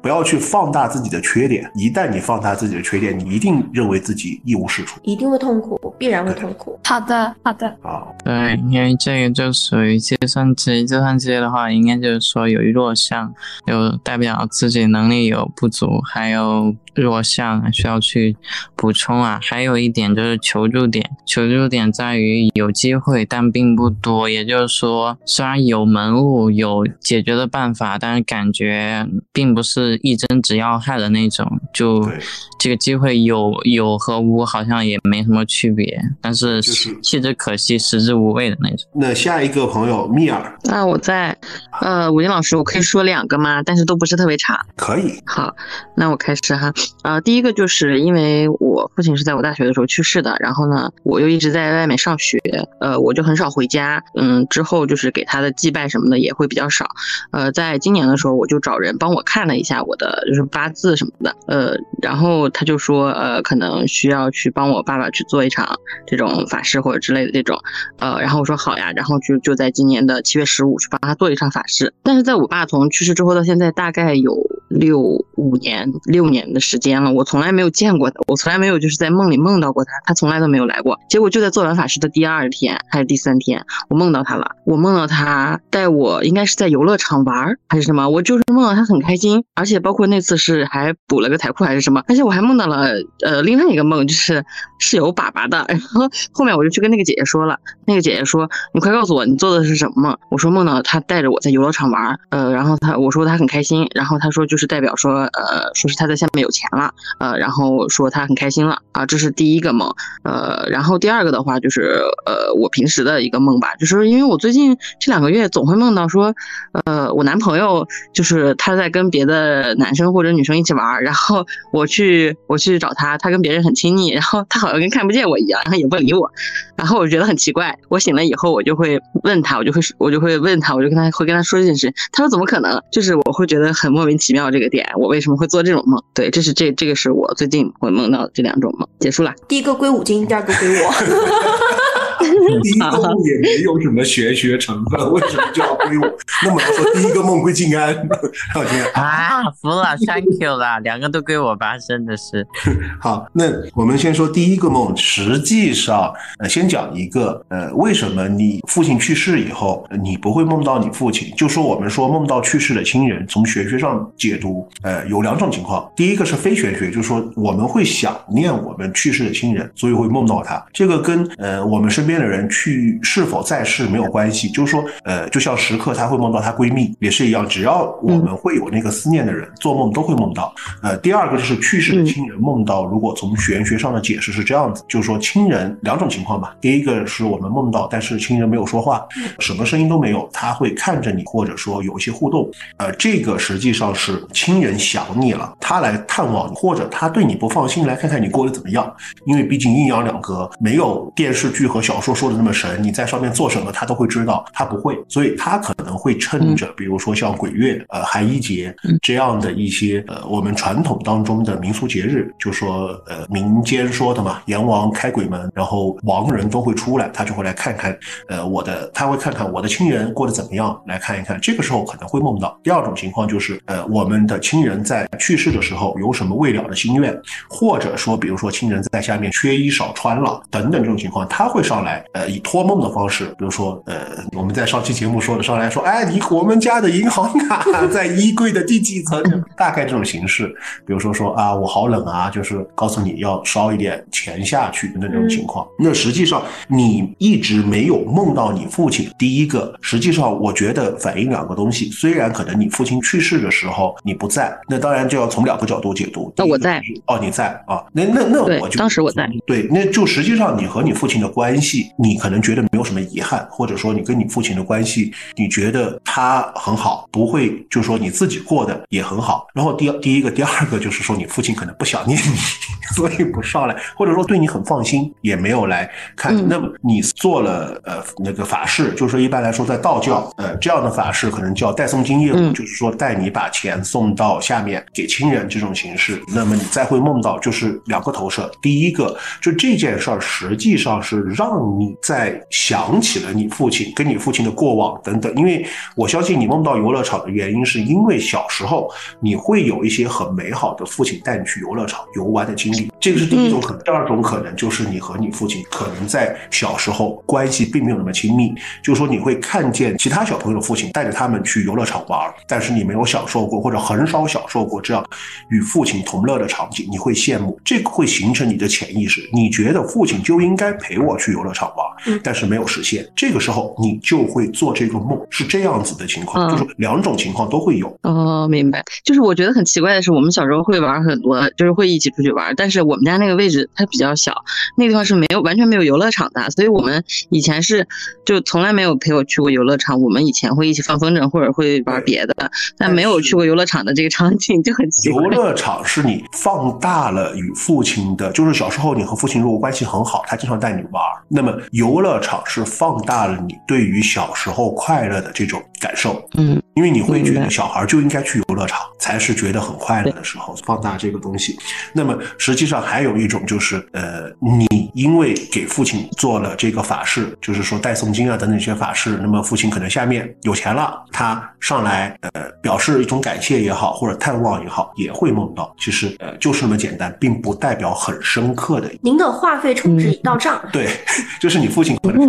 不要去放大自己的缺点，一旦你放大自己的缺点，你一定认为自己一无是处。一定会痛苦，必然会痛苦。好的，好的。好，对，因为这个就属于计算机，计算机的话，应该就是说有弱项，有代表自己能力有不足，还有弱项需要去补充啊。还有一点就是求助点，求助点在于有机会，但并不多。也就是说，虽然有门路，有解决的办法，但是感觉并不是一针指要害的那种。就这个机会有有和无，好像也没什么区别，但是弃之可惜，食之无味的那种。那下一个朋友蜜儿，那我在，呃，武金老师，我可以说两个吗？但是都不是特别长。可以。好，那我开始哈。呃，第一个就是因为我父亲是在我大学的时候去世的，然后呢，我又一直在外面上学，呃，我就很少回家。嗯，之后就是给他的祭拜什么的也会比较少。呃，在今年的时候，我就找人帮我看了一下我的就是八字什么的，呃，然后他就说，呃，可能需要去帮我爸爸去做一场这种法事或者之类的这种，呃，然后我说好呀，然后就就在今年的七月十五去帮他做一场法事。但是在我爸从去世之后到现在，大概有六五年六年的时时间了，我从来没有见过他，我从来没有就是在梦里梦到过他，他从来都没有来过。结果就在做完法事的第二天还是第三天，我梦到他了，我梦到他带我应该是在游乐场玩还是什么，我就是梦到他很开心，而且包括那次是还补了个彩裤还是什么，而且我还梦到了呃另外一个梦，就是是有粑粑的，[laughs] 然后后面我就去跟那个姐姐说了，那个姐姐说你快告诉我你做的是什么？梦，我说梦到他带着我在游乐场玩，呃，然后他我说他很开心，然后他说就是代表说呃说是他在下面有钱钱了，呃，然后说他很开心了啊，这是第一个梦，呃，然后第二个的话就是呃我平时的一个梦吧，就是因为我最近这两个月总会梦到说，呃，我男朋友就是他在跟别的男生或者女生一起玩，然后我去我去找他，他跟别人很亲昵，然后他好像跟看不见我一样，然后也不理我，然后我觉得很奇怪，我醒了以后我就会问他，我就会我就会问他，我就跟他会跟他说这件事，他说怎么可能？就是我会觉得很莫名其妙这个点，我为什么会做这种梦？对，这是这这个是我最近会梦到的这两种梦，结束了。第一个归五金，第二个归我。[laughs] [laughs] 第一个梦也没有什么玄学成分，为什么就要归我？那么说第一个梦归静安，好，静安啊，服了，thank you 啦，两个都归我吧，真的是。[laughs] 好，那我们先说第一个梦，实际上，呃，先讲一个，呃，为什么你父亲去世以后，你不会梦到你父亲？就说我们说梦到去世的亲人，从玄学上解读，呃，有两种情况。第一个是非玄学，就是说我们会想念我们去世的亲人，所以会梦到他。这个跟呃我们身边的人去是否在世没有关系。就是说，呃，就像时刻她会梦到她闺蜜也是一样，只要我们会有那个思念的人，做梦都会梦到。呃，第二个就是去世的亲人梦到，如果从玄学上的解释是这样子，就是说亲人两种情况吧。第一个是我们梦到，但是亲人没有说话，什么声音都没有，他会看着你，或者说有一些互动。呃，这个实际上是亲人想你了，他来探望你，或者他对你不放心，来看看你过得怎么样。因为毕竟阴阳两隔，没有电视剧和小说说的那么神，你在上面做什么他都会知道，他不会，所以他可能会趁着，比如说像鬼月、呃寒衣节这样的一些呃我们传统当中的民俗节日，就说呃民间说的嘛，阎王开鬼门，然后亡人都会出来，他就会来看看，呃我的他会看看我的亲人过得怎么样，来看一看，这个时候可能会梦到。第二种情况就是呃我们的亲人在去世的时候有什么未了的心愿，或者说比如说亲人在下面缺衣少穿了等等这种情况，他会上来呃以托梦的方式，比如说呃我们在上期节目说的上来说，哎你我们家的银行卡在衣柜的第几层，大概这种形式，比如说说啊我好冷啊，就是告诉你要烧一点钱下去的那种情况。那实际上你一直没有梦到你父亲，第一个实际上我觉得反映两个东西，虽然可能你父亲去世的时候你不在，那当然就要从两个角度解读。那我在哦，你在啊？那那那我就当时我在对，那就实际上你和你父亲的关系，你可能觉得没有什么遗憾，或者说你跟你父亲的关系，你觉得他很好，不会就是说你自己过得也很好。然后第第一个、第二个就是说你父亲可能不想念你，所以不上来，或者说对你很放心，也没有来看。那么你做了呃那个法事，就是说一般来说在道教呃这样的法事可能叫代送经业务，就是说带你把钱送到下面给亲人这种形式。那么你再会梦到就是两个投射，第一个就这件事儿实际上是让你在想起了你父亲跟你父亲的过往等等，因为我相信你梦到游乐场的原因是因为小时候你会有一些很美好的父亲带你去游乐场游玩的经历，这个是第一种可能。第二种可能就是你和你父亲可能在小时候关系并没有那么亲密，就是说你会看见其他小朋友的父亲带着他们去游乐场玩，但是你没有享受过或者很少享受过这样与父亲同乐的场景，你会羡慕，这个会形成你的潜意识，你觉得父亲就应该陪我去游乐场玩，但是没有实现，这个时候你就会做这个梦，是这样子的情况，就是两种情况都会有。哦，明白。就是我觉得很奇怪的是，我们小时候会玩很多，就是会一起出去玩，但是我们家那个位置它比较小，那个地方是没有完全没有游乐场的，所以我们以前是就从来没有陪我去过游乐场。我们以前会一起放风筝或者会玩别的，但没有去过游乐场的这个场景就很奇怪。游乐场是你放大了与父亲的，就是小时候你和父亲如果关系很好，他经常带你玩，那那么游乐场是放大了你对于小时候快乐的这种感受。嗯，因为你会觉得小孩就应该去游乐场才是觉得很快乐的时候，放大这个东西。那么实际上还有一种就是，呃，你因为给父亲做了这个法事，就是说带诵经啊等等一些法事，那么父亲可能下面有钱了，他上来呃表示一种感谢也好，或者探望也好，也会梦到。其实呃就是那么简单，并不代表很深刻的。您的话费充值已到账。对，[laughs] 就是你父亲可能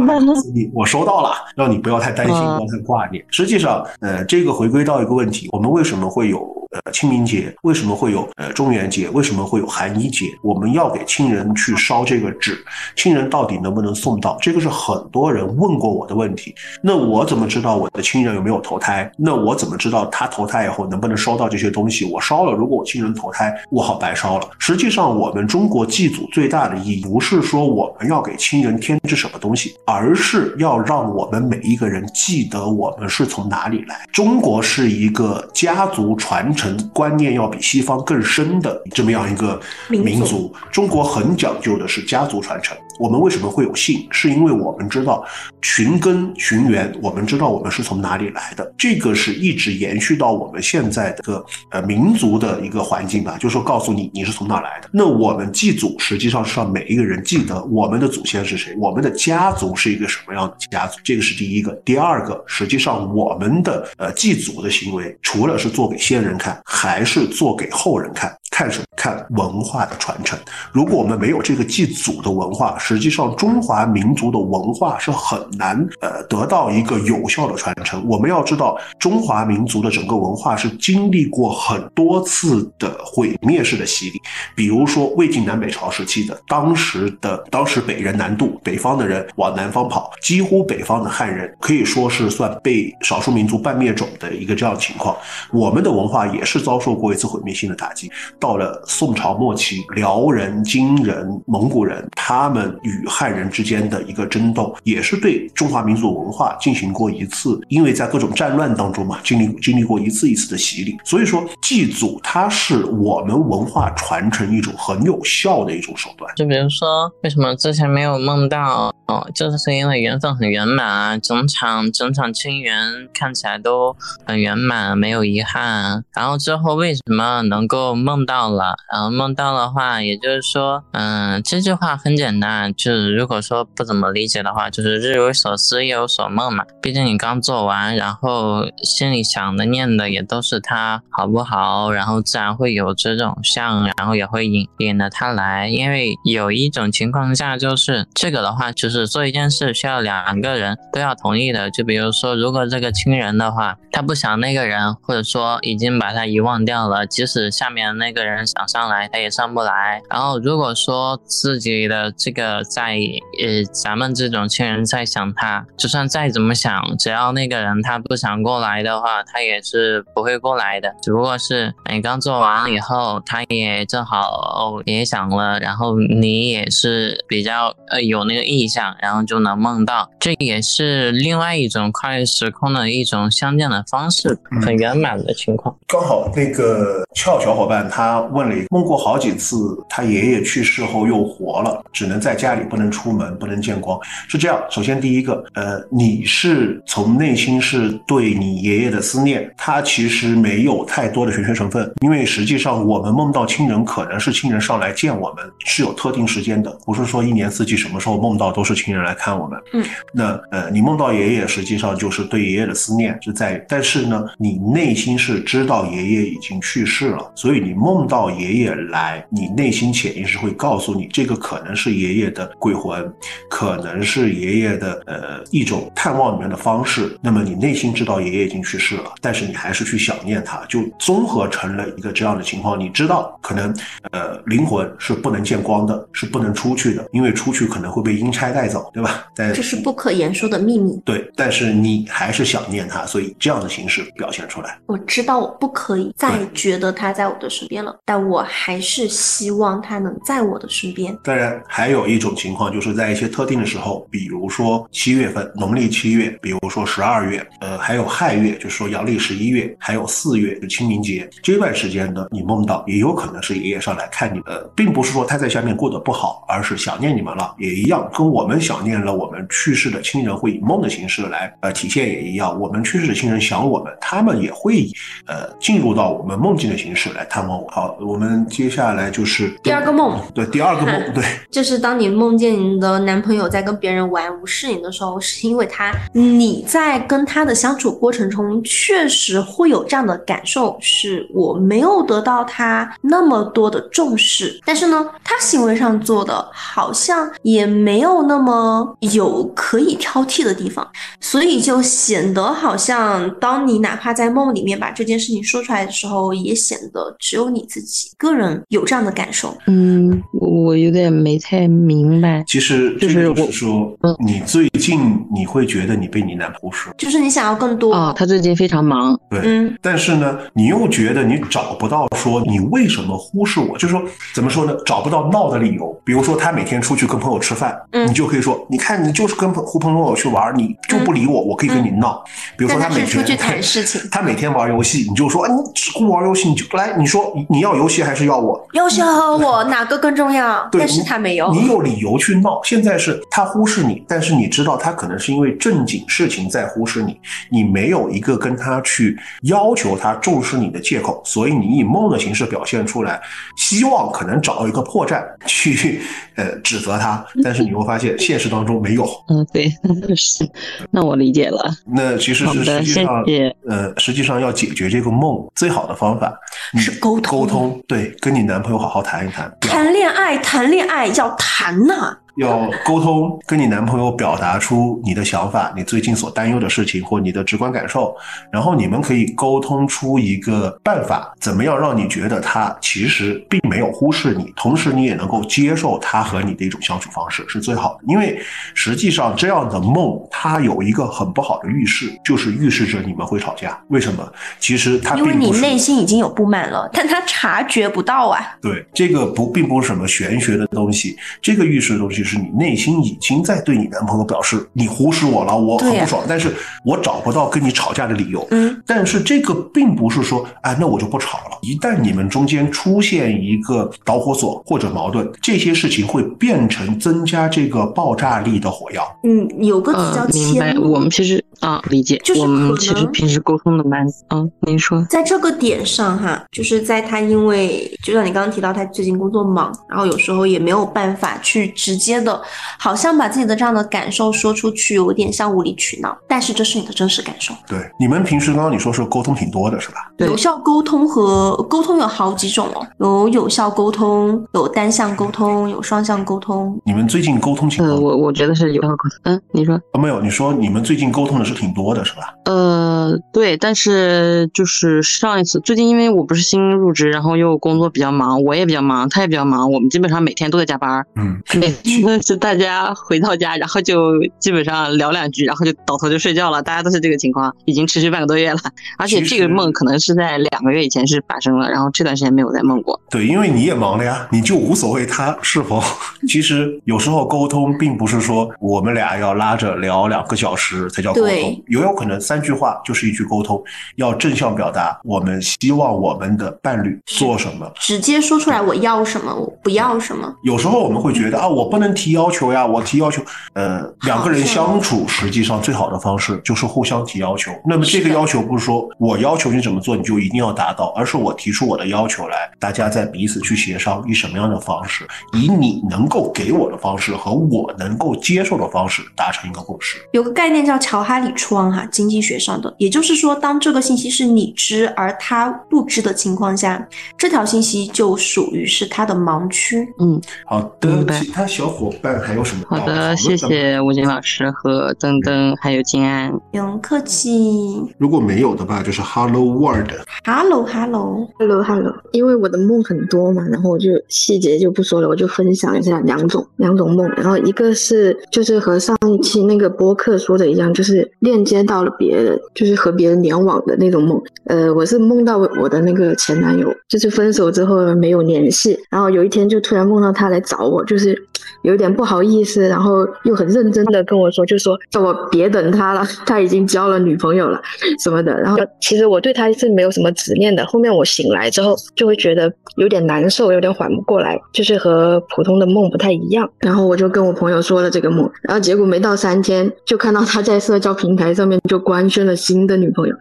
我收到了，让你不要太担心，不要太挂念。实实际上，呃，这个回归到一个问题，我们为什么会有呃清明节？为什么会有呃中元节？为什么会有寒衣节？我们要给亲人去烧这个纸，亲人到底能不能送到？这个是很多人问过我的问题。那我怎么知道我的亲人有没有投胎？那我怎么知道他投胎以后能不能收到这些东西？我烧了，如果我亲人投胎，我好白烧了。实际上，我们中国祭祖最大的意义不是说我们要给亲人添置什么东西，而是要让我们每一个人记得我们是从哪里来。中国是一个家族传承观念要比西方更深的这么样一个民族。中国很讲究的是家族传承。我们为什么会有姓？是因为我们知道寻根寻源，我们知道我们是从哪里来的。这个是一直延续到我们现在的个呃民族的一个环境吧，就是说告诉你你是从哪来的。那我们祭祖实际上是让每一个人记得我们的祖先是谁，我们的家族是一个什么样的家族，这个是第一个。第二个，实际上我们的呃祭祖的行为，除了是做给先人看，还是做给后人看。看什么？看文化的传承。如果我们没有这个祭祖的文化，实际上中华民族的文化是很难呃得到一个有效的传承。我们要知道，中华民族的整个文化是经历过很多次的毁灭式的洗礼。比如说魏晋南北朝时期的，当时的当时北人南渡，北方的人往南方跑，几乎北方的汉人可以说是算被少数民族半灭种的一个这样情况。我们的文化也是遭受过一次毁灭性的打击。到了宋朝末期，辽人、金人、蒙古人，他们与汉人之间的一个争斗，也是对中华民族文化进行过一次，因为在各种战乱当中嘛，经历经历过一次一次的洗礼。所以说，祭祖它是我们文化传承一种很有效的一种手段。就比如说，为什么之前没有梦到？哦，就是因为缘分很圆满啊，整场整场亲缘看起来都很圆满，没有遗憾。然后之后为什么能够梦？到了，然后梦到的话，也就是说，嗯，这句话很简单，就是如果说不怎么理解的话，就是日有所思，夜有所梦嘛。毕竟你刚做完，然后心里想的、念的也都是他好不好，然后自然会有这种像，然后也会引引着他来。因为有一种情况下，就是这个的话，就是做一件事需要两个人都要同意的。就比如说，如果这个亲人的话，他不想那个人，或者说已经把他遗忘掉了，即使下面那个。人想上来，他也上不来。然后如果说自己的这个在呃咱们这种亲人在想他，就算再怎么想，只要那个人他不想过来的话，他也是不会过来的。只不过是你刚做完以后，他也正好也想了，然后你也是比较呃有那个意向，然后就能梦到。这也是另外一种跨越时空的一种相见的方式，很圆满的情况。刚好那个俏小伙伴他。他问了，梦过好几次，他爷爷去世后又活了，只能在家里，不能出门，不能见光。是这样，首先第一个，呃，你是从内心是对你爷爷的思念，他其实没有太多的玄学成分，因为实际上我们梦到亲人，可能是亲人上来见我们，是有特定时间的，不是说一年四季什么时候梦到都是亲人来看我们。嗯，那呃，你梦到爷爷，实际上就是对爷爷的思念是在，但是呢，你内心是知道爷爷已经去世了，所以你梦。到爷爷爷来，你内心潜意识会告诉你，这个可能是爷爷的鬼魂，可能是爷爷的呃一种探望你们的方式。那么你内心知道爷爷已经去世了，但是你还是去想念他，就综合成了一个这样的情况。你知道，可能呃灵魂是不能见光的，是不能出去的，因为出去可能会被阴差带走，对吧？但这是不可言说的秘密。对，但是你还是想念他，所以这样的形式表现出来。我知道我不可以再觉得他在我的身边了。但我我还是希望他能在我的身边。当然，还有一种情况，就是在一些特定的时候，比如说七月份，农历七月，比如说十二月，呃，还有亥月，就是说阳历十一月，还有四月，就清明节这段时间的，你梦到也有可能是爷爷上来看你们，并不是说他在下面过得不好，而是想念你们了，也一样，跟我们想念了我们去世的亲人会以梦的形式来呃体现也一样，我们去世的亲人想我们，他们也会以呃进入到我们梦境的形式来探望我。好。我们接下来就是第二个梦，对，第二个梦，对，就是当你梦见你的男朋友在跟别人玩无视你的时候，是因为他你在跟他的相处过程中确实会有这样的感受，是我没有得到他那么多的重视，但是呢，他行为上做的好像也没有那么有可以挑剔的地方，所以就显得好像当你哪怕在梦里面把这件事情说出来的时候，也显得只有你自己。个人有这样的感受，嗯，我有点没太明白。其实就是我说，你最近你会觉得你被你男朋友忽视，就是你想要更多啊。他最近非常忙，对，嗯。但是呢，你又觉得你找不到说你为什么忽视我，就是说怎么说呢？找不到闹的理由。比如说他每天出去跟朋友吃饭，嗯，你就可以说，你看你就是跟朋朋友去玩，你就不理我，我可以跟你闹。比如说他每天出去谈事情，[laughs] 他每天玩游戏，你就说，哎你只顾玩游戏，你就来，你说你要游。游戏还是要我，优秀和我哪个更重要？但是他没有。你有理由去闹。现在是他忽视你，但是你知道他可能是因为正经事情在忽视你，你没有一个跟他去要求他重视你的借口，所以你以梦的形式表现出来，希望可能找到一个破绽 [laughs] 去呃指责他，但是你会发现现实当中没有。嗯，对，[laughs] 是，那我理解了。那其实是实际上谢谢，呃，实际上要解决这个梦最好的方法是沟通沟通，对，跟你男朋友好好谈一谈，谈恋爱，谈恋爱要谈呐、要沟通，跟你男朋友表达出你的想法，你最近所担忧的事情或你的直观感受，然后你们可以沟通出一个办法，怎么样让你觉得他其实并没有忽视你，同时你也能够接受他和你的一种相处方式是最好的。因为实际上这样的梦，它有一个很不好的预示，就是预示着你们会吵架。为什么？其实他因为你内心已经有不满了，但他察觉不到啊。对，这个不并不是什么玄学的东西，这个预示的东西是你内心已经在对你男朋友表示你忽视我了，我很不爽，但是我找不到跟你吵架的理由。嗯，但是这个并不是说，哎，那我就不吵了。一旦你们中间出现一个导火索或者矛盾，这些事情会变成增加这个爆炸力的火药。嗯，有个词叫呃，明白。迁怒。我们其实啊，理解。就是我们其实平时沟通的蛮……嗯，您说。在这个点上哈，就是在他因为就像你刚刚提到，他最近工作忙，然后有时候也没有办法去直接的，好像把自己的这样的感受说出去，有点像无理取闹。但是这是你的真实感受。对，你们平时刚刚你说是沟通挺多的是吧？对有效沟通和沟通有好几种哦，有有效沟通，有单向沟通，有双向沟通。你们最近沟通情况呃，况、我我觉得是有效沟通。嗯，你说。啊没有？你说你们最近沟通的是挺多的是吧？呃，对，但是就是上一次，最近因为我不是新入职，然后又工作比较忙，我也比较忙，他也比较忙，我们基本上每天都在加班。嗯，每天都是大家回到家，然后就基本上聊两句，然后就倒头就睡觉了，大家都是这个情况，已经持续半个多月了。而且这个梦可能是在两个月以前是发生了，然后这段时间没有再梦过。对，因为你也忙了呀，你就无所谓他是否。[laughs] 其实有时候沟通并不是说我们俩要拉着聊两个小时才叫沟通对，也有可能三句话就是一句沟通，要正向表达我们希望我们的伴侣做什么。直接说出来我要什么，我不要什么。有时候我们会觉得啊，我不能提要求呀，我提要求，呃，两个人相处实际上最好的方式就是互相提要求。那么这个要求不是说我要求你怎么做你就一定要达到，而是我提出我的要求来，大家在彼此去协商以什么样的方式，以你能够给我的方式和我能够接受的方式达成一个共识。有个概念叫乔哈里窗哈，经济学上的，也就是说，当这个信息是你知而他不知的情况下，这条信息就属于是他的盲区。嗯，好的其他小伙伴还有什么好的，谢谢吴京老师和登登还有金安。不用客气。如果没有的话，就是 Hello World。Hello Hello，Hello Hello，因为我的梦很多嘛，然后我就细节就不说了，我就分享一下两种两种梦。然后一个是就是和上一期那个播客说的一样，就是链接到了别人，就是和别人联网的那种梦。呃，我是梦到我的那个前男友，就是分手之后没有联系，然后有一天就突然梦到他来找我，就是有点不好意思，然后又很认真的跟我说，就说叫我别等他了，他已经交了女朋友了什么的。然后其实我对他是没有什么执念的。后面我醒来之后就会觉得有点难受，有点缓不过来，就是和普通的梦不太一样。然后我就跟我朋友说了这个梦，然后结果没到三天就看到他在社交平台上面就官宣了新的女朋友，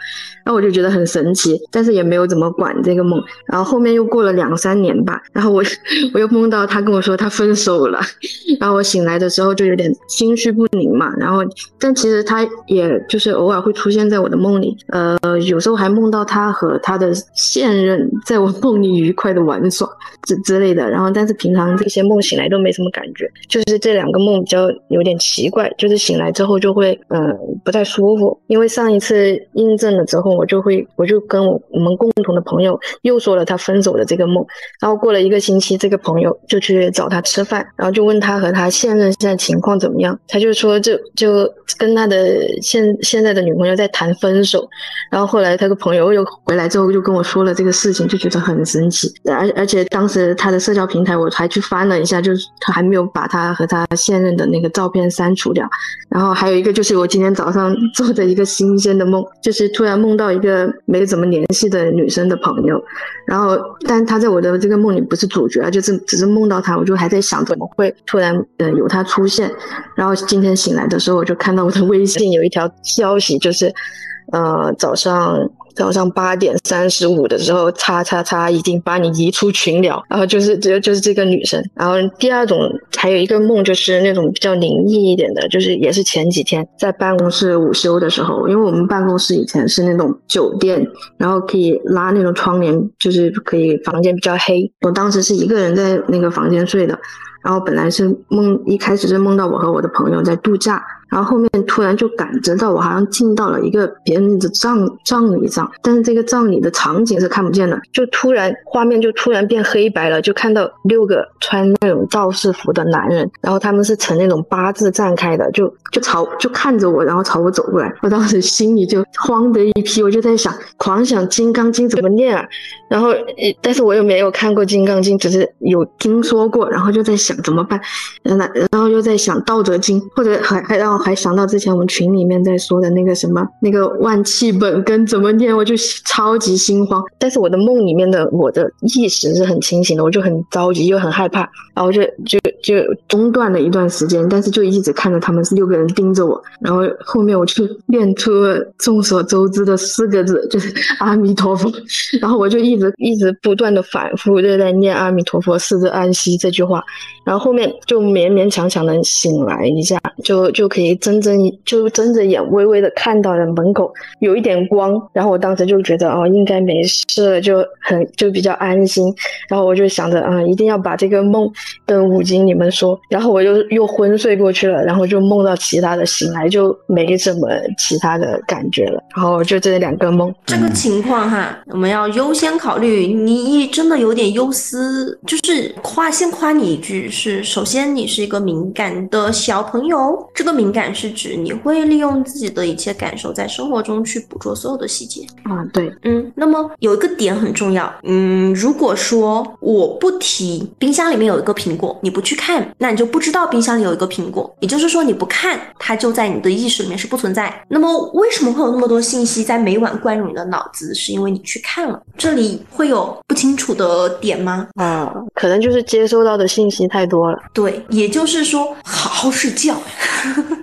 然后我就觉得很神奇，但是也没有怎么管这个梦。然后后面又过了两三年吧，然后我 [laughs] 我又梦到他跟我说他分手了，然后我醒来的时候就有点心绪不宁嘛。然后但其实他也就是偶尔会出现在我的梦里，呃，有时候还梦到他和他的现任在我梦里愉快的玩耍之之类的。然后但是平常这些梦醒来都没什么感觉，就是这两个梦比较有点奇怪，就是醒来之后就会呃不太舒服。因为上一次印证了之后，我就会我就跟我我们共同的朋友又说了他分手的这个梦，然后过了一个星期，这个朋友就去找他吃饭，然后就问他和他现任现在情况怎么样，他就说就就跟他的现现在的女朋友在谈分手，然后后来他个朋友又回来之后就跟我说了这个事情，就觉得很神奇。而而且当时他的社交平台我还去翻了一下，就是他还没有把他和他现任的那个照片删除掉。然后还有一个就是我今天早上做的一个新鲜的梦，就是突然梦到一个没怎么联系的女生的朋友，然后但他在我的这个梦里不是主角，就是只是梦到他，我就还在想怎么会突然呃有他出现。然后今天醒来的时候，我就看到我的微信有一条消息，就是呃早上。早上八点三十五的时候，叉叉叉已经把你移出群聊，然后就是就就是这个女生。然后第二种还有一个梦，就是那种比较灵异一点的，就是也是前几天在办公室午休的时候，因为我们办公室以前是那种酒店，然后可以拉那种窗帘，就是可以房间比较黑。我当时是一个人在那个房间睡的，然后本来是梦一开始是梦到我和我的朋友在度假。然后后面突然就感觉到我好像进到了一个别人的葬葬礼上，但是这个葬礼的场景是看不见的，就突然画面就突然变黑白了，就看到六个穿那种道士服的男人，然后他们是呈那种八字站开的，就就朝就看着我，然后朝我走过来，我当时心里就慌的一批，我就在想，狂想《金刚经》怎么念啊？然后但是我又没有看过《金刚经》，只是有听说过，然后就在想怎么办，然后然后又在想《道德经》，或者还还让。还想到之前我们群里面在说的那个什么那个万气本根怎么念，我就超级心慌。但是我的梦里面的我的意识是很清醒的，我就很着急又很害怕，然后就就就中断了一段时间，但是就一直看着他们六个人盯着我，然后后面我就念出了众所周知的四个字，就是阿弥陀佛。然后我就一直一直不断的反复就在念阿弥陀佛，四字安息这句话，然后后面就勉勉强强的醒来一下，就就可以。睁睁就睁着眼，微微的看到了门口有一点光，然后我当时就觉得哦，应该没事了，就很就比较安心。然后我就想着啊，一定要把这个梦跟五金你们说。然后我就又昏睡过去了，然后就梦到其他的，醒来就没什么其他的感觉了。然后就这两个梦。这个情况哈，我们要优先考虑。你真的有点忧思，就是夸先夸你一句，是首先你是一个敏感的小朋友，这个敏感。是指你会利用自己的一切感受，在生活中去捕捉所有的细节。啊，对，嗯，那么有一个点很重要，嗯，如果说我不提冰箱里面有一个苹果，你不去看，那你就不知道冰箱里有一个苹果。也就是说，你不看，它就在你的意识里面是不存在。那么为什么会有那么多信息在每晚灌入你的脑子？是因为你去看了。这里会有不清楚的点吗？啊，可能就是接收到的信息太太多了。对，也就是说，好好睡觉。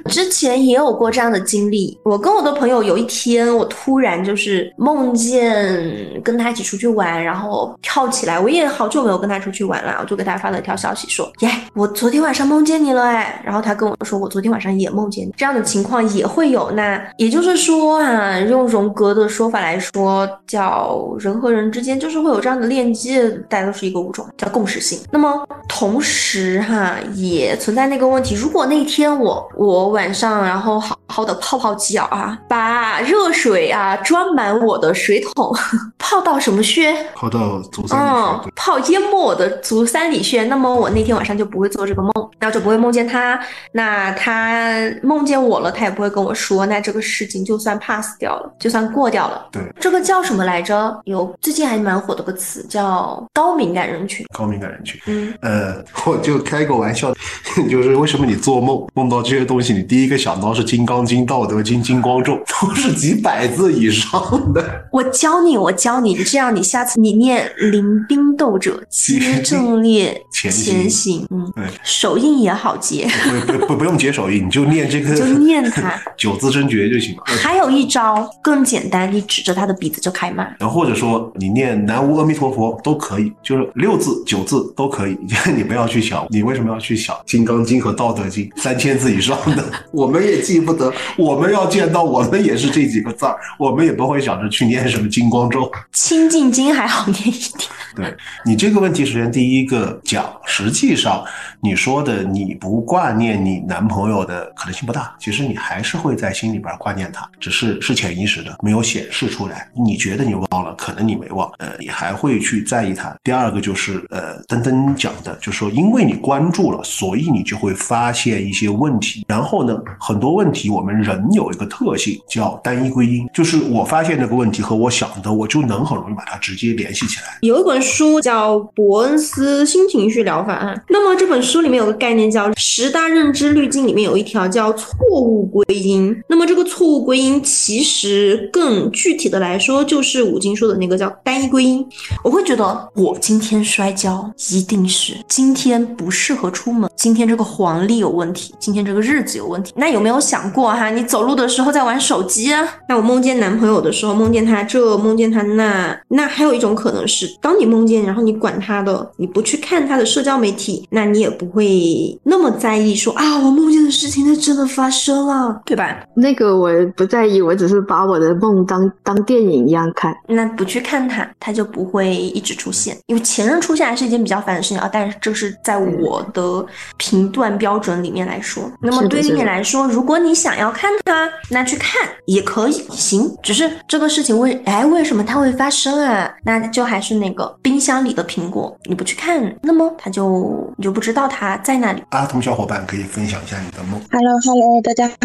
之前也有过这样的经历，我跟我的朋友有一天，我突然就是梦见跟他一起出去玩，然后跳起来，我也好久没有跟他出去玩了，我就给他发了一条消息说，耶，我昨天晚上梦见你了哎，然后他跟我说，我昨天晚上也梦见你，这样的情况也会有，那也就是说啊，用荣格的说法来说，叫人和人之间就是会有这样的链接，大家都是一个物种，叫共识性。那么同时哈，也存在那个问题，如果那天我我晚晚上，然后好好的泡泡脚啊，把热水啊装满我的水桶，泡到什么穴？泡到足三里穴。嗯，泡淹没我的足三里穴。那么我那天晚上就不会做这个梦，然后就不会梦见他。那他梦见我了，他也不会跟我说。那这个事情就算 pass 掉了，就算过掉了。对，这个叫什么来着？有最近还蛮火的个词叫高敏感人群。高敏感人群。嗯，呃，我就开个玩笑，[laughs] 就是为什么你做梦梦到这些东西，你。第一个想到是《金刚经》《道德经》《金光咒》，[laughs] 都是几百字以上的。我教你，我教你，这样你下次你念“临兵斗者 [laughs] 皆阵列前行”，嗯，对，手印也好结。不不不，不用结手印，你就念这个，就念它 [laughs] 九字真诀就行了。还有一招更简单，你指着他的鼻子就开骂。然后或者说你念南无阿弥陀佛都可以，就是六字九字都可以。你不要去想，你为什么要去想《金刚经》和《道德经》三千字以上的？我们也记不得，我们要见到我们也是这几个字儿，我们也不会想着去念什么金光咒。[laughs] 清净经还好念一点。对你这个问题，首先第一个讲，实际上你说的你不挂念你男朋友的可能性不大，其实你还是会在心里边挂念他，只是是潜意识的，没有显示出来。你觉得你忘了，可能你没忘，呃，你还会去在意他。第二个就是呃，登登讲的，就是说因为你关注了，所以你你就会发现一些问题。然后呢，很多问题我们人有一个特性叫单一归因，就是我发现这个问题和我想的，我就能很容易把它直接联系起来。有一本书叫《伯恩斯新情绪疗法案》，那么这本书里面有个概念叫十大认知滤镜，里面有一条叫错误归因。那么这个错误归因其实更具体的来说，就是五金说的那个叫单一归因。我会觉得我今天摔跤一定是今天不适合出门，今天这个黄历有问题，今天这个日子有问题。那有没有想过哈，你走路的时候在玩手机啊？那我梦见男朋友的时候，梦见他这，梦见他那。那还有一种可能是，当你梦见，然后你管他的，你不去看他的社交媒体，那你也不会那么在意说啊，我梦见的事情它真的发生了，对吧？那个我不在意，我只是把我的梦当当电影一样看。那不去看他，他就不会一直出现。因为前任出现还是一件比较烦的事情啊，但是这是在我的评断标准里面来说。那么对于你来说，如果你想要看它，那去看也可以，行。只是这个事情为哎为什么它会发生啊？那就还是那个冰箱里的苹果，你不去看，那么它就你就不知道它在哪里。阿童小伙伴可以分享一下你的梦。Hello Hello，大家好，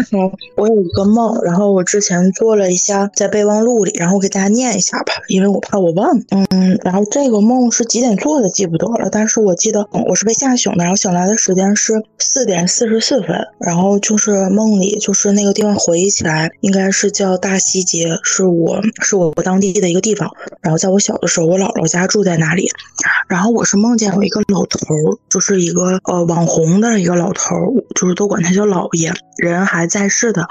我有一个梦，然后我之前做了一下在备忘录里，然后我给大家念一下吧，因为我怕我忘。嗯，然后这个梦是几点做的记不得了，但是我记得我是被吓醒的，然后醒来的时间是四点四十四分，然后就是梦里就是那个地方回忆起来应该是叫大西街，是我是我当地的一个地方，然后在我小的时候我姥姥家住在那里，然后我是梦见有一个老头，就是一个呃网红的一个老头，就是都管他叫老爷，人还在世的。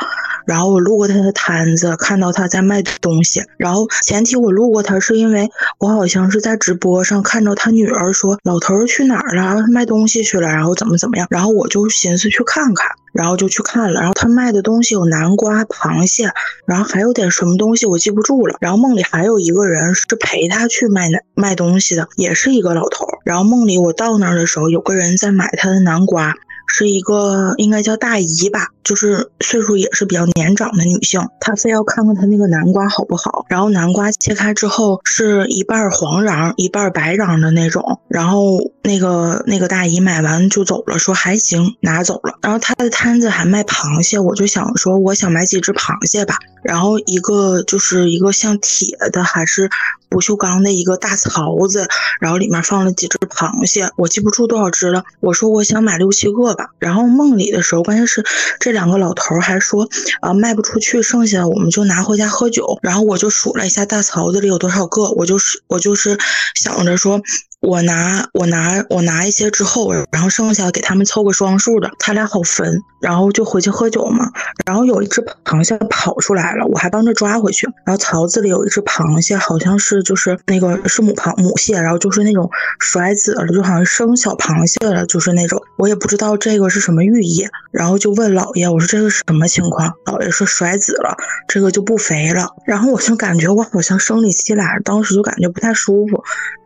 然后我路过他的摊子，看到他在卖东西。然后前提我路过他是因为我好像是在直播上看到他女儿说老头去哪儿了，卖东西去了，然后怎么怎么样。然后我就寻思去看看，然后就去看了。然后他卖的东西有南瓜、螃蟹，然后还有点什么东西我记不住了。然后梦里还有一个人是陪他去卖卖东西的，也是一个老头。然后梦里我到那儿的时候，有个人在买他的南瓜。是一个应该叫大姨吧，就是岁数也是比较年长的女性，她非要看看她那个南瓜好不好。然后南瓜切开之后是一半黄瓤一半白瓤的那种。然后那个那个大姨买完就走了，说还行，拿走了。然后她的摊子还卖螃蟹，我就想说我想买几只螃蟹吧。然后一个就是一个像铁的还是不锈钢的一个大槽子，然后里面放了几只螃蟹，我记不住多少只了。我说我想买六七个然后梦里的时候，关键是这两个老头还说啊卖不出去，剩下的我们就拿回家喝酒。然后我就数了一下大槽子里有多少个，我就是我就是想着说。我拿我拿我拿一些之后，然后剩下给他们凑个双数的，他俩好分，然后就回去喝酒嘛。然后有一只螃蟹跑出来了，我还帮着抓回去。然后槽子里有一只螃蟹，好像是就是那个是母螃母蟹，然后就是那种甩子了，就好像生小螃蟹了，就是那种。我也不知道这个是什么寓意，然后就问姥爷，我说这个是什么情况？姥爷说甩子了，这个就不肥了。然后我就感觉我好像生理期来，当时就感觉不太舒服。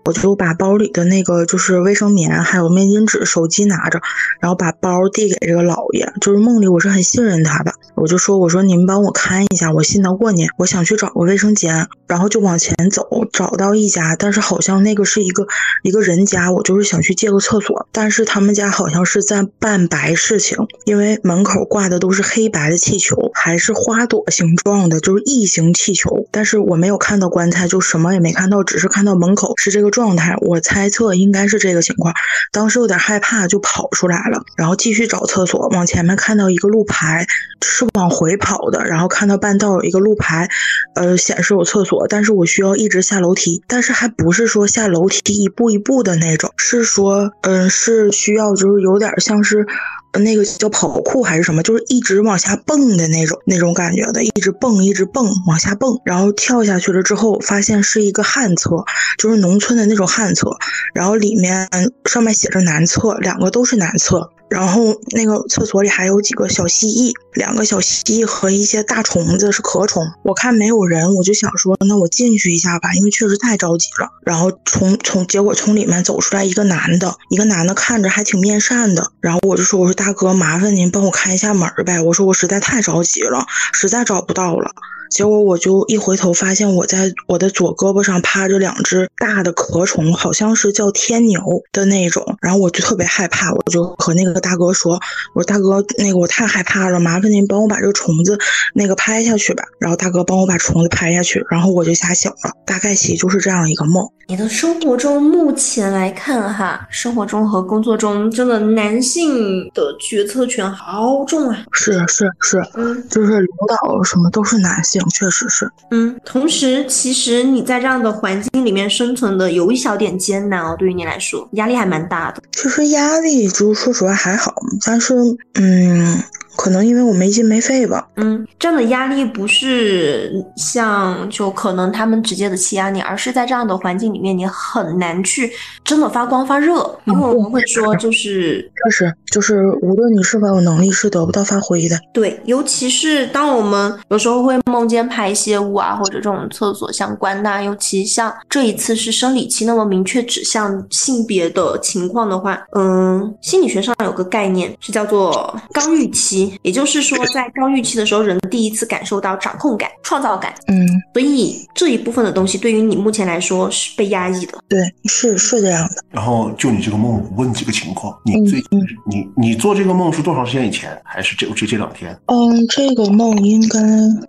我就把包里的那个就是卫生棉，还有面巾纸、手机拿着，然后把包递给这个老爷。就是梦里我是很信任他的，我就说：“我说您帮我看一下，我信得过您。我想去找个卫生间，然后就往前走，找到一家，但是好像那个是一个一个人家，我就是想去借个厕所，但是他们家好像是在办白事情，因为门口挂的都是黑白的气球，还是花朵形状的，就是异形气球。但是我没有看到棺材，就什么也没看到，只是看到门口是这个。”状态，我猜测应该是这个情况。当时有点害怕，就跑出来了，然后继续找厕所。往前面看到一个路牌，是往回跑的，然后看到半道有一个路牌，呃，显示有厕所，但是我需要一直下楼梯，但是还不是说下楼梯一步一步的那种，是说，嗯，是需要就是有点像是。那个叫跑酷还是什么，就是一直往下蹦的那种那种感觉的，一直蹦一直蹦往下蹦，然后跳下去了之后，发现是一个旱厕，就是农村的那种旱厕，然后里面上面写着男厕，两个都是男厕。然后那个厕所里还有几个小蜥蜴，两个小蜥蜴和一些大虫子是壳虫。我看没有人，我就想说，那我进去一下吧，因为确实太着急了。然后从从结果从里面走出来一个男的，一个男的看着还挺面善的。然后我就说，我说大哥，麻烦您帮我开一下门呗。我说我实在太着急了，实在找不到了。结果我就一回头发现我在我的左胳膊上趴着两只大的壳虫，好像是叫天牛的那种，然后我就特别害怕，我就和那个大哥说：“我说大哥，那个我太害怕了，麻烦您帮我把这个虫子那个拍下去吧。”然后大哥帮我把虫子拍下去，然后我就吓醒了。大概其就是这样一个梦。你的生活中目前来看，哈，生活中和工作中，真的男性的决策权好重啊！是是是，嗯，就是领导什么都是男性，确实是。嗯，同时，其实你在这样的环境里面生存的有一小点艰难哦，对于你来说，压力还蛮大的。其实压力就说实话还好，但是嗯。可能因为我没心没肺吧。嗯，这样的压力不是像就可能他们直接的欺压你，而是在这样的环境里面，你很难去真的发光发热。因为我们会说，就是确实就是无论你是否有能力，是得不到发挥的。对，尤其是当我们有时候会梦见排泄物啊，或者这种厕所相关的，尤其像这一次是生理期那么明确指向性别的情况的话，嗯，心理学上有个概念是叫做刚预期。也就是说，[laughs] 在刚预期的时候，人第一次感受到掌控感、创造感。嗯，所以这一部分的东西对于你目前来说是被压抑的。对，是是这样的。然后就你这个梦，问几个情况：你最近你你做这个梦是多长时间以前，还是这这这两天？嗯，这个梦应该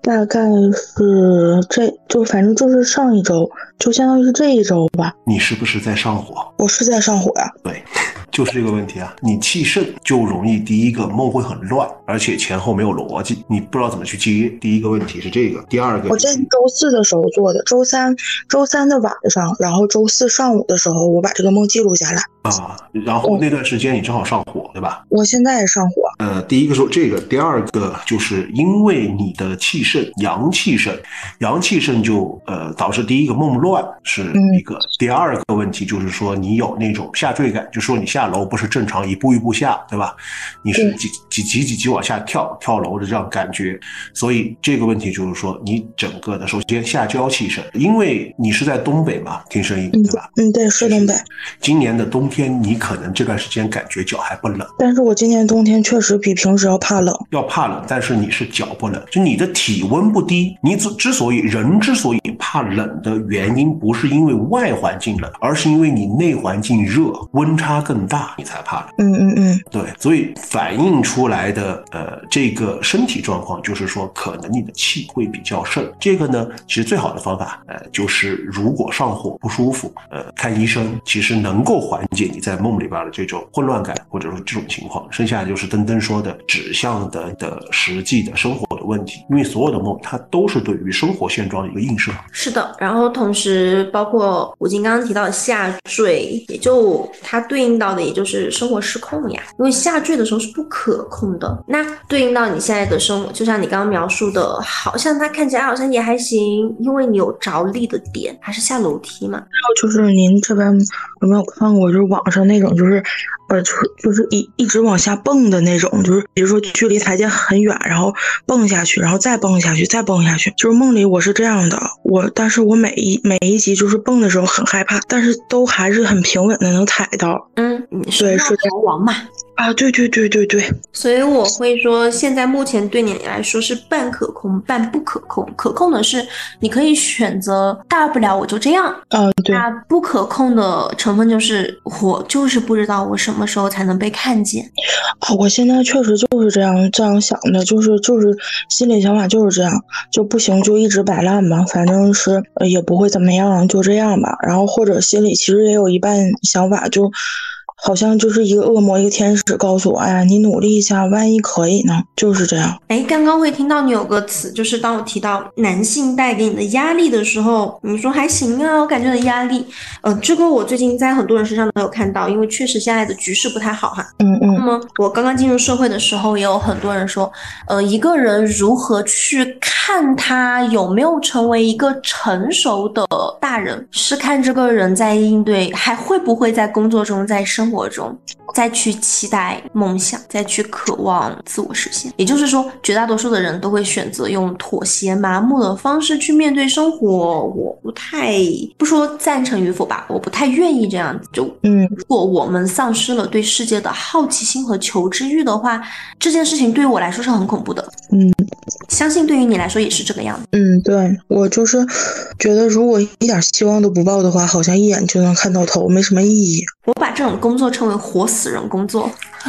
大概是这就反正就是上一周，就相当于是这一周吧。你是不是在上火？我是在上火呀。对。就是这个问题啊，你气盛就容易第一个梦会很乱，而且前后没有逻辑，你不知道怎么去接。第一个问题是这个，第二个我这是周四的时候做的，周三周三的晚上，然后周四上午的时候我把这个梦记录下来啊，然后那段时间你正好上火，对吧？我现在也上火。呃，第一个说这个，第二个就是因为你的气盛，阳气盛，阳气盛就呃导致第一个梦乱是一个，第二个问题就是说你有那种下坠感，就说你下。下楼不是正常一步一步下，对吧？你是几几级几级往下跳跳楼的这样感觉，所以这个问题就是说，你整个的首先下焦气盛，因为你是在东北嘛，听声音对吧？嗯，对，是东北。今年的冬天，你可能这段时间感觉脚还不冷，但是我今年冬天确实比平时要怕冷，要怕冷，但是你是脚不冷，就你的体温不低。你之之所以人之所以怕冷的原因，不是因为外环境冷，而是因为你内环境热，温差更。大你才怕嗯嗯嗯，对，所以反映出来的呃这个身体状况，就是说可能你的气会比较盛。这个呢，其实最好的方法，呃，就是如果上火不舒服，呃，看医生，其实能够缓解你在梦里边的这种混乱感，或者说这种情况。剩下就是登登说的指向的的实际的生活的问题，因为所有的梦它都是对于生活现状的一个映射。是的，然后同时包括吴京刚刚提到的下坠，也就它对应到也就是生活失控呀，因为下坠的时候是不可控的。那对应到你现在的生活，就像你刚刚描述的，好像它看起来好像也还行，因为你有着力的点，还是下楼梯嘛。还有就是您这边有没有看过，就是网上那种，就是呃，就就是一一直往下蹦的那种，就是比如说距离台阶很远，然后蹦下去，然后再蹦下去，再蹦下去。就是梦里我是这样的，我但是我每一每一集就是蹦的时候很害怕，但是都还是很平稳的能踩到。嗯。对，是逃亡嘛？啊，对对对对对。所以我会说，现在目前对你来说是半可控、半不可控。可控的是，你可以选择，大不了我就这样。嗯，对。那不可控的成分就是，我就是不知道我什么时候才能被看见。啊，我现在确实就是这样这样想的，就是就是心里想法就是这样，就不行就一直摆烂吧，反正是也不会怎么样，就这样吧。然后或者心里其实也有一半想法就。好像就是一个恶魔，一个天使告诉我：“哎呀，你努力一下，万一可以呢？”就是这样。哎，刚刚会听到你有个词，就是当我提到男性带给你的压力的时候，你说还行啊，我感觉的压力。呃，这个我最近在很多人身上都有看到，因为确实现在的局势不太好哈。嗯嗯。那么我刚刚进入社会的时候，也有很多人说，呃，一个人如何去看他有没有成为一个成熟的大人，是看这个人在应对，还会不会在工作中在生。活中，再去期待梦想，再去渴望自我实现。也就是说，绝大多数的人都会选择用妥协、麻木的方式去面对生活。我不太不说赞成与否吧，我不太愿意这样子。就嗯，如果我们丧失了对世界的好奇心和求知欲的话，这件事情对于我来说是很恐怖的。嗯，相信对于你来说也是这个样子。嗯，对我就是觉得，如果一点希望都不抱的话，好像一眼就能看到头，没什么意义。我把这种工作称为活死人工作。[laughs]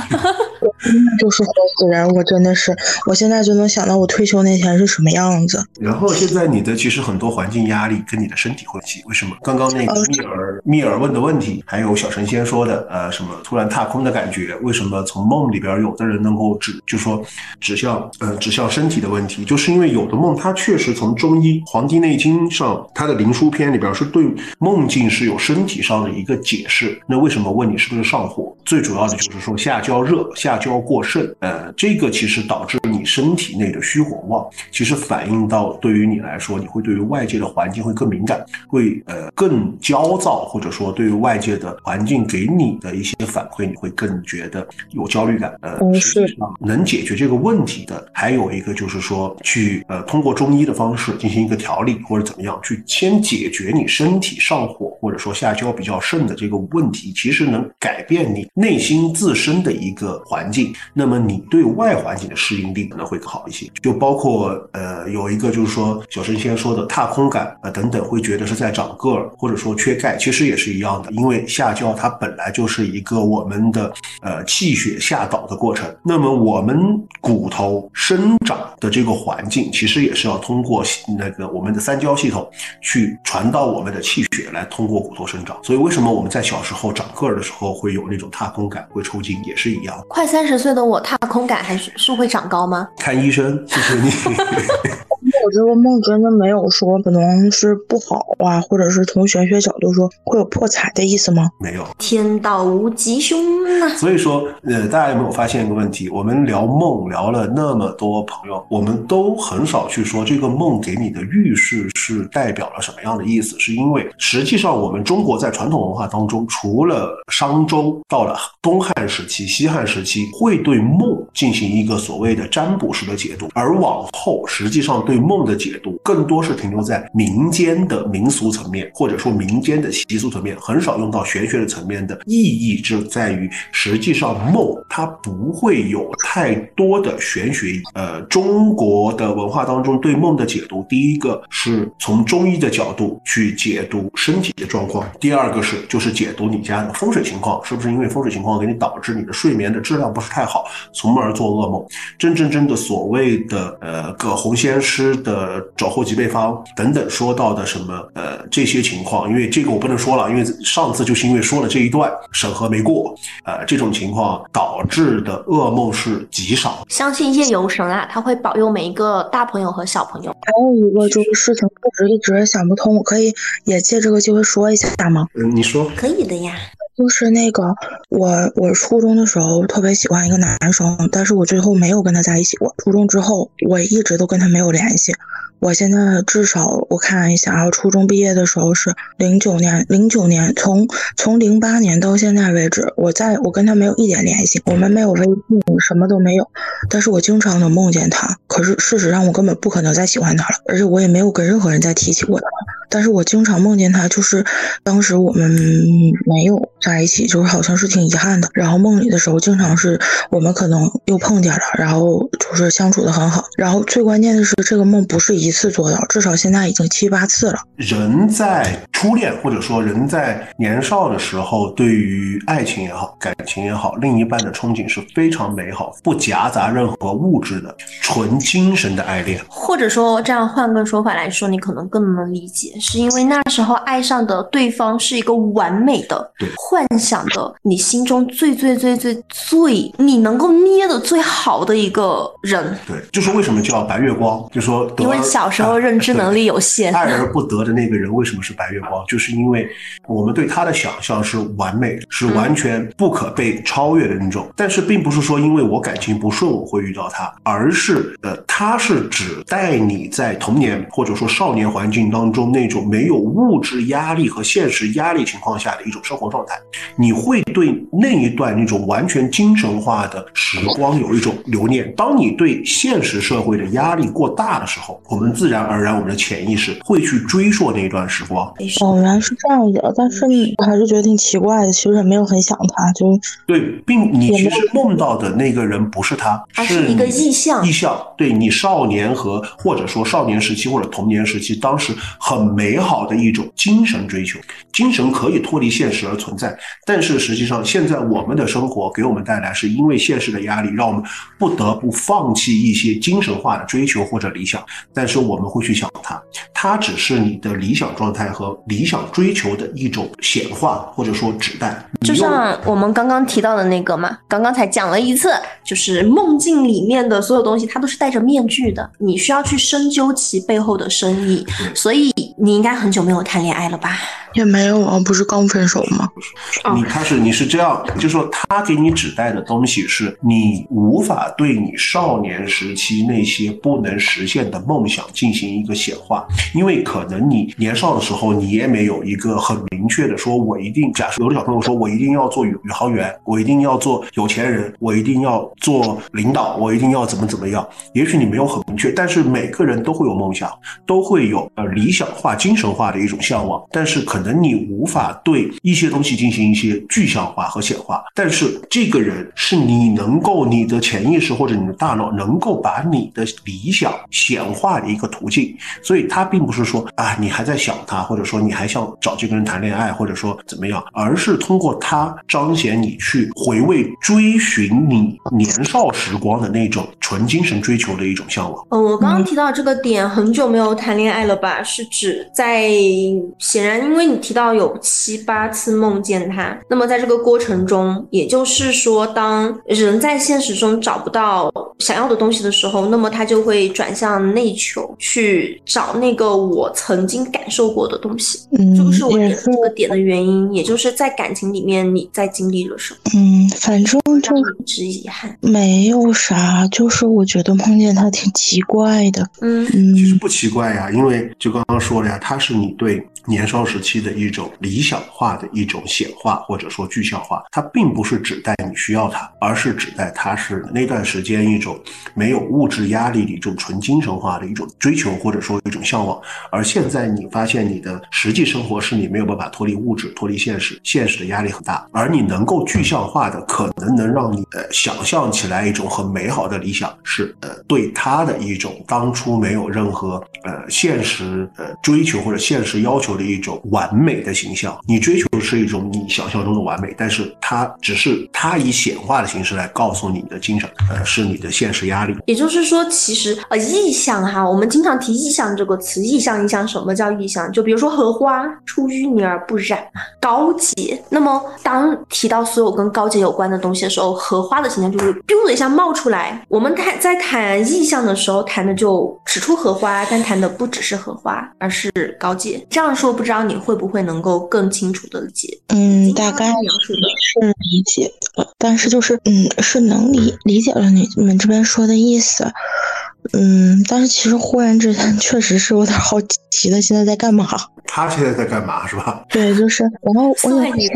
就是活死人，我真的是，我现在就能想到我退休那天是什么样子。然后现在你的其实很多环境压力跟你的身体关系，为什么？刚刚那个密尔密尔问的问题，还有小神仙说的，呃，什么突然踏空的感觉？为什么从梦里边有的人能够指，就说指向，呃，指向身体的问题？就是因为有的梦，它确实从中医《黄帝内经》上，它的灵枢篇里边是对梦境是有身体上的一个解释。那为为什么问你是不是上火？最主要的就是说下焦热，下焦过盛，呃，这个其实导致你身体内的虚火旺，其实反映到对于你来说，你会对于外界的环境会更敏感，会呃更焦躁，或者说对于外界的环境给你的一些反馈，你会更觉得有焦虑感。呃，实际上能解决这个问题的，还有一个就是说去呃通过中医的方式进行一个调理或者怎么样，去先解决你身体上火或者说下焦比较盛的这个问题，其实能改变你内心自身的一个环境。那么你对外环境的适应力可能会好一些，就包括呃有一个就是说小神仙说的踏空感啊等等，会觉得是在长个儿或者说缺钙，其实也是一样的，因为下焦它本来就是一个我们的呃气血下导的过程，那么我们骨头生长的这个环境，其实也是要通过那个我们的三焦系统去传到我们的气血来通过骨头生长，所以为什么我们在小时候长个儿的时候会有那种踏空感，会抽筋，也是一样。快三十岁的我踏空感还是是会长高吗？看医生，谢谢你。[laughs] 我这个梦真的没有说可能是不好啊，或者是从玄学角度说会有破财的意思吗？没有，天道无吉凶啊。所以说，呃，大家有没有发现一个问题？我们聊梦聊了那么多朋友，我们都很少去说这个梦给你的预示是代表了什么样的意思？是因为实际上我们中国在传统文化当中，除了商周到了东汉时期、西汉时期，会对梦进行一个所谓的占卜式的解读，而往后实际上对梦的解读更多是停留在民间的民俗层面，或者说民间的习俗层面，很少用到玄学的层面的意义，就在于实际上梦它不会有太多的玄学。呃，中国的文化当中对梦的解读，第一个是从中医的角度去解读身体的状况，第二个是就是解读你家的风水情况，是不是因为风水情况给你导致你的睡眠的质量不是太好，从而做噩梦。真真正的所谓的呃葛洪仙师。的找后脊背方等等说到的什么呃这些情况，因为这个我不能说了，因为上次就是因为说了这一段审核没过，呃这种情况导致的噩梦是极少。相信夜游神啊，他会保佑每一个大朋友和小朋友。还有一个就是事情一直一直想不通，我可以也借这个机会说一下吗？嗯，你说可以的呀。就是那个我我初中的时候特别喜欢一个男生，但是我最后没有跟他在一起过。初中之后我一直都跟他没有联系。我现在至少我看一下啊，初中毕业的时候是零九年，零九年从从零八年到现在为止，我在我跟他没有一点联系，我们没有微信，什么都没有。但是我经常能梦见他，可是事实上我根本不可能再喜欢他了，而且我也没有跟任何人再提起过他。但是我经常梦见他，就是当时我们没有在一起，就是好像是挺遗憾的。然后梦里的时候，经常是我们可能又碰见了，然后就是相处的很好。然后最关键的是，这个梦不是一。一次做到，至少现在已经七八次了。人在初恋，或者说人在年少的时候，对于爱情也好，感情也好，另一半的憧憬是非常美好，不夹杂任何物质的，纯精神的爱恋。或者说，这样换个说法来说，你可能更能理解，是因为那时候爱上的对方是一个完美的、幻想的，你心中最最最最最你能够捏的最好的一个人。对，就是为什么叫白月光，就说因为小。小时候认知能力有限，爱而不得的那个人为什么是白月光？就是因为我们对他的想象是完美，是完全不可被超越的那种。但是并不是说因为我感情不顺我会遇到他，而是呃，他是指代你在童年或者说少年环境当中那种没有物质压力和现实压力情况下的一种生活状态，你会对那一段那种完全精神化的时光有一种留念。当你对现实社会的压力过大的时候，我们自然而然我们的潜意识会去追溯那一段时光。哦，原来是这样的，但是我还是觉得挺奇怪的。其实也没有很想他，就对，并你其实梦到的那个人不是他，他是一个意象。意象，对你少年和或者说少年时期或者童年时期，当时很美好的一种精神追求，精神可以脱离现实而存在。但是实际上，现在我们的生活给我们带来，是因为现实的压力，让我们不得不放弃一些精神化的追求或者理想。但是我们会去想它，它只是你的理想状态和理想追求的一种显化或者说指代。就像我们刚刚提到的那个嘛，刚刚才讲了一次，就是梦境里面的所有东西，它都是戴着面具的，你需要去深究其背后的深意。所以你应该很久没有谈恋爱了吧？也没有啊，不是刚分手吗？你开始你是这样，就说他给你指代的东西是你无法对你少年时期那些不能实现的梦想进行一个显化，因为可能你年少的时候你也没有一个很明确的说，我一定假设有的小朋友说我一定要做宇宇航员，我一定要做有钱人，我一定要做领导，我一定要怎么怎么样。也许你没有很明确，但是每个人都会有梦想，都会有呃理想化、精神化的一种向往，但是可能你你无法对一些东西进行一些具象化和显化。但是这个人是你能够，你的潜意识或者你的大脑能够把你的理想显化的一个途径。所以他并不是说啊，你还在想他，或者说你还想找这个人谈恋爱，或者说怎么样，而是通过他彰显你去回味、追寻你年少时光的那种纯精神追求的一种向往。嗯，我刚刚提到这个点，很久没有谈恋爱了吧？是指在显然，因为你提到有七八次梦见他，那么在这个过程中，也就是说，当人在现实中找不到想要的东西的时候，那么他就会转向内求，去找那个我曾经感受过的东西。嗯，这个是我点这个点的原因，也就是在感情里面你在经历了什么？嗯，反正就一直遗憾，没有啥，就是我觉得梦见他挺奇怪的。嗯嗯，其实不奇怪呀，因为就刚刚说了呀，他是你对年少时期的一种理想化的一种显化，或者说具象化。它并不是指代你需要它，而是指代它是那段时间一种没有物质压力的一种纯精神化的一种追求，或者说一种向往。而现在你发现你的实际生活是你没有办法脱离物质、脱离现实，现实的压力很大，而你能够具象化的，可能能让你呃想象起来一种很美好的理想，是呃对他的一种当初没有任何呃现实呃追求或者现实要求的一种完美的形象。你追求的是一种你想象中的完美，但是它只是它以显化的形式来告诉你的精神，呃是你的现实压力。也就是说，其实呃，意象哈，我们经常提意象这个词，意象意象，什么叫意象？就比如说荷花出淤泥而不染，高洁。那么当提到所有跟高洁有关的东西的时候，荷花的形象就会 biu 的一下冒出来。我们谈在谈意象的时候，谈的就指出荷花，但谈的不只是荷花，而是高洁。这样说，不知道你会不会能够更清楚的理解？嗯，大概描述的是理解了，但是就是嗯，是能理理解了你们这边说的意思。嗯，但是其实忽然之间确实是有点好奇的，现在在干嘛？他现在在干嘛是吧？[laughs] 对，就是，然后我也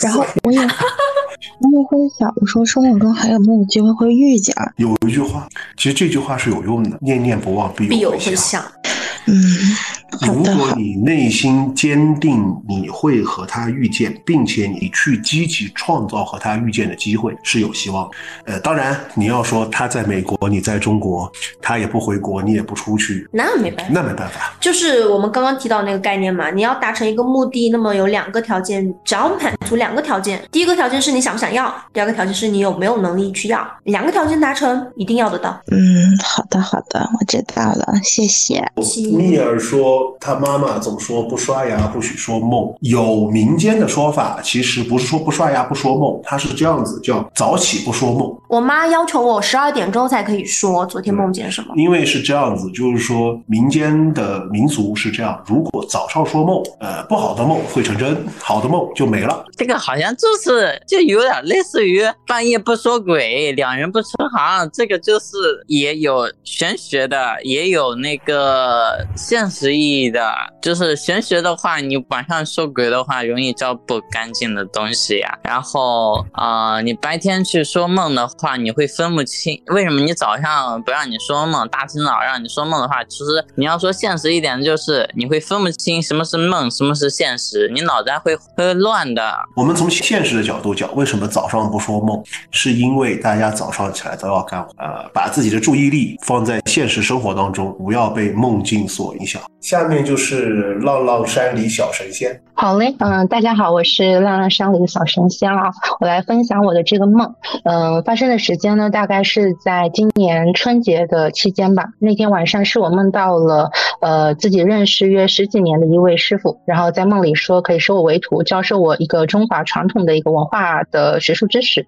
然后我也我也会想说，生活中还有没有机会会遇见？有一句话，其实这句话是有用的，念念不忘必必有回回响。嗯，[laughs] 如果你内心坚定你会和他遇见，并且你去积极创造和他遇见的机会，是有希望。呃，当然你要说他在美国，你在中国，他也不回国，你也不出去，那没办法，那没办法。就是我们刚刚提到那个概念嘛，你要达成一个目的，那么有两个条件，只要满足两个条件，第一个条件是你想不想要，第二个条件是你有没有能力去要，两个条件达成，一定要得到。嗯，好的好的，我知道了，谢谢。米尔说他妈妈总说不刷牙不许说梦，有民间的说法，其实不是说不刷牙不说梦，它是这样子，叫早起不说梦。我妈要求我十二点钟才可以说昨天梦见什么。因为是这样子，就是说民间的民俗是这样，如果早上说梦，呃，不好的梦会成真，好的梦就没了。这个好像就是就有点类似于半夜不说鬼，两人不成行，这个就是也有玄学的，也有那个现实意意的。就是玄学的话，你晚上说鬼的话，容易招不干净的东西呀。然后啊，你白天去说梦的话，你会分不清。为什么你早上不让你说梦，大清早让你说梦的话，其实你要说现实一点，就是你会分不清什么是梦，什么是现实，你脑袋会会乱的。我们从现实的角度讲，为什么早上不说梦？是因为大家早上起来都要干，呃，把自己的注意力放在现实生活当中，不要被梦境所影响。下下面就是浪浪山里小神仙。好嘞，嗯，大家好，我是浪浪山里的小神仙啊，我来分享我的这个梦。嗯，发生的时间呢，大概是在今年春节的期间吧。那天晚上是我梦到了，呃，自己认识约十几年的一位师傅，然后在梦里说可以收我为徒，教授我一个中华传统的一个文化的学术知识。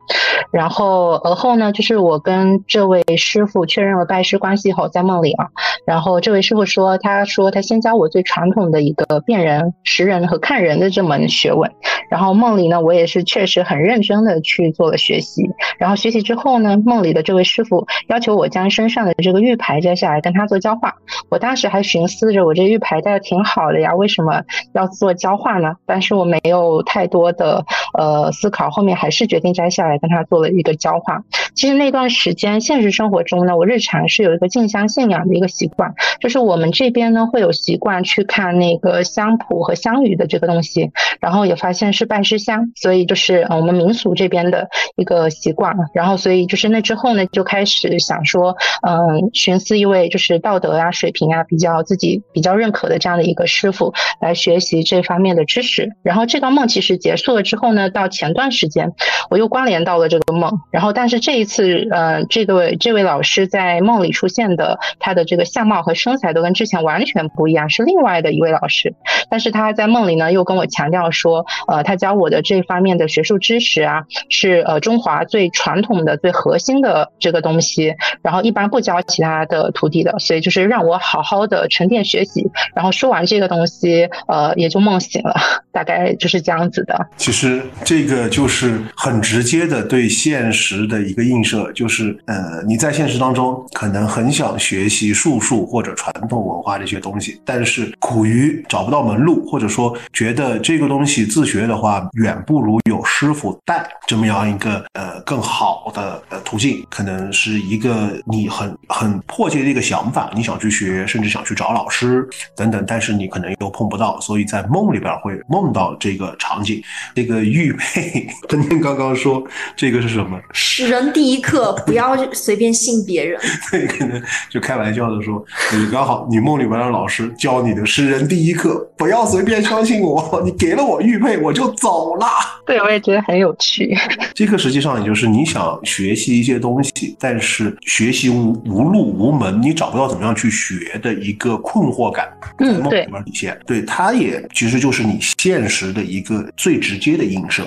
然后而后呢，就是我跟这位师傅确认了拜师关系后，在梦里啊，然后这位师傅说，他说他先教我最传统的一个辨人、识人和看人的这门学问。然后梦里呢，我也是确实很认真的去做了学习。然后学习之后呢，梦里的这位师傅要求我将身上的这个玉牌摘下来跟他做交换。我当时还寻思着，我这玉牌戴的挺好的呀，为什么要做交换呢？但是我没有太多的呃思考，后面还是决定摘下来跟他做了一个交换。其实那段时间，现实生活中呢，我日常是有一个静香信仰的一个习惯，就是我们这边呢会有习惯去看那个香谱和香语的这个东西，然后也发现是拜师香，所以就是我们民俗这边的一个习惯。然后所以就是那之后呢，就开始想说，嗯，寻思一位就是道德啊、水平啊比较自己比较认可的这样的一个师傅来学习这方面的知识。然后这个梦其实结束了之后呢，到前段时间我又关联到了这个梦，然后但是这一次，呃，这个这位老师在梦里出现的他的这个相貌和身材都跟之前完全不一样，是另外的一位老师。但是他在梦里呢又跟我强调说，呃，他教我的这方面的学术知识啊，是呃中华最传统的、最核心的这个东西，然后一般不教其他的徒弟的，所以就是让我好好的沉淀学习。然后说完这个东西，呃，也就梦醒了，[laughs] 大概就是这样子的。其实这个就是很直接的对现实的一个映射，就是呃，你在现实当中可能很想学习术数或者传统文化这些东西，但是苦于找不到门路，或者说觉得这个东西自学的话，远不如有师傅带这么样一个呃更好的呃途径，可能是一个你很很迫切的一个想法，你想去学，甚至想去找老师等等，但是你可能又碰不到，所以在梦里边会梦到这个场景，这个玉佩，跟您刚刚说这个是什么？识人第一课，不要随便信别人。[laughs] 对，可能就开玩笑的说，你刚好你梦里边的老师教你的识人第一课，不要随便相信我，[laughs] 你给了我玉佩，我就走了。对，我也觉得很有趣。[laughs] 这个实际上也就是你想学习一些东西，但是学习无无路无门，你找不到怎么样去学的一个困惑感。嗯，对，里面体现，对，它也其实就是你现实的一个最直接的映射。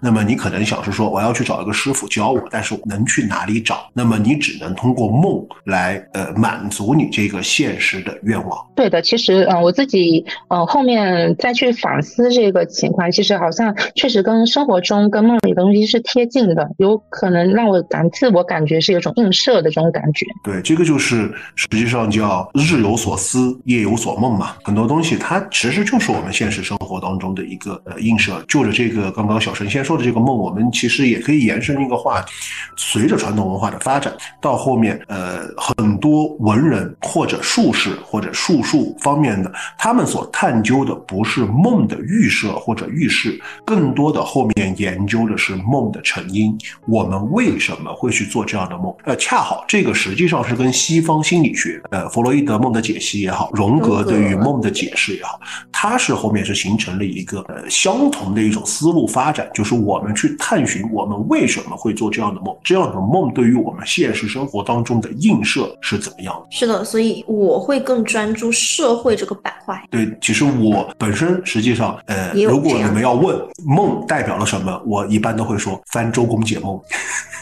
那么你可能想是说，我要去找一个师傅教我，但是能去哪里找？那么你只能通过梦来呃满足你这个现实的愿望。对的，其实嗯、我自己嗯、后面再去反思这个情况，其实好像确实跟生活中跟梦里的东西是贴近的，有可能让我感自我感觉是有种映射的这种感觉。对，这个就是实际上叫日有所思，夜有所梦嘛。很多东西它其实就是我们现实生活当中的一个呃映射。就着这个刚刚小神仙说的这个梦，我们其实也可以延伸一个话题。随着传统文化的发展，到后面呃很多文人或者术士或者术数方面的，他们所探究的不是梦的预设或者预示，更多的后面研究的是梦的成因。我们为什么会去做这样的梦？呃，恰好这个实际上是跟西方心理学，呃，弗洛伊德梦的解析也好，荣格对于梦的解释也好，它是后面是形成了一个呃相同的一种思路发展，就是我们去探寻我们为什么会做这样的梦，这样的梦对于我们现实生活当中的映射是怎么样的？是的，所以我会更专注是社会这个板块。对，其实我本身实际上，呃，如果你们要问梦代表了什么，我一般都会说翻周公解梦。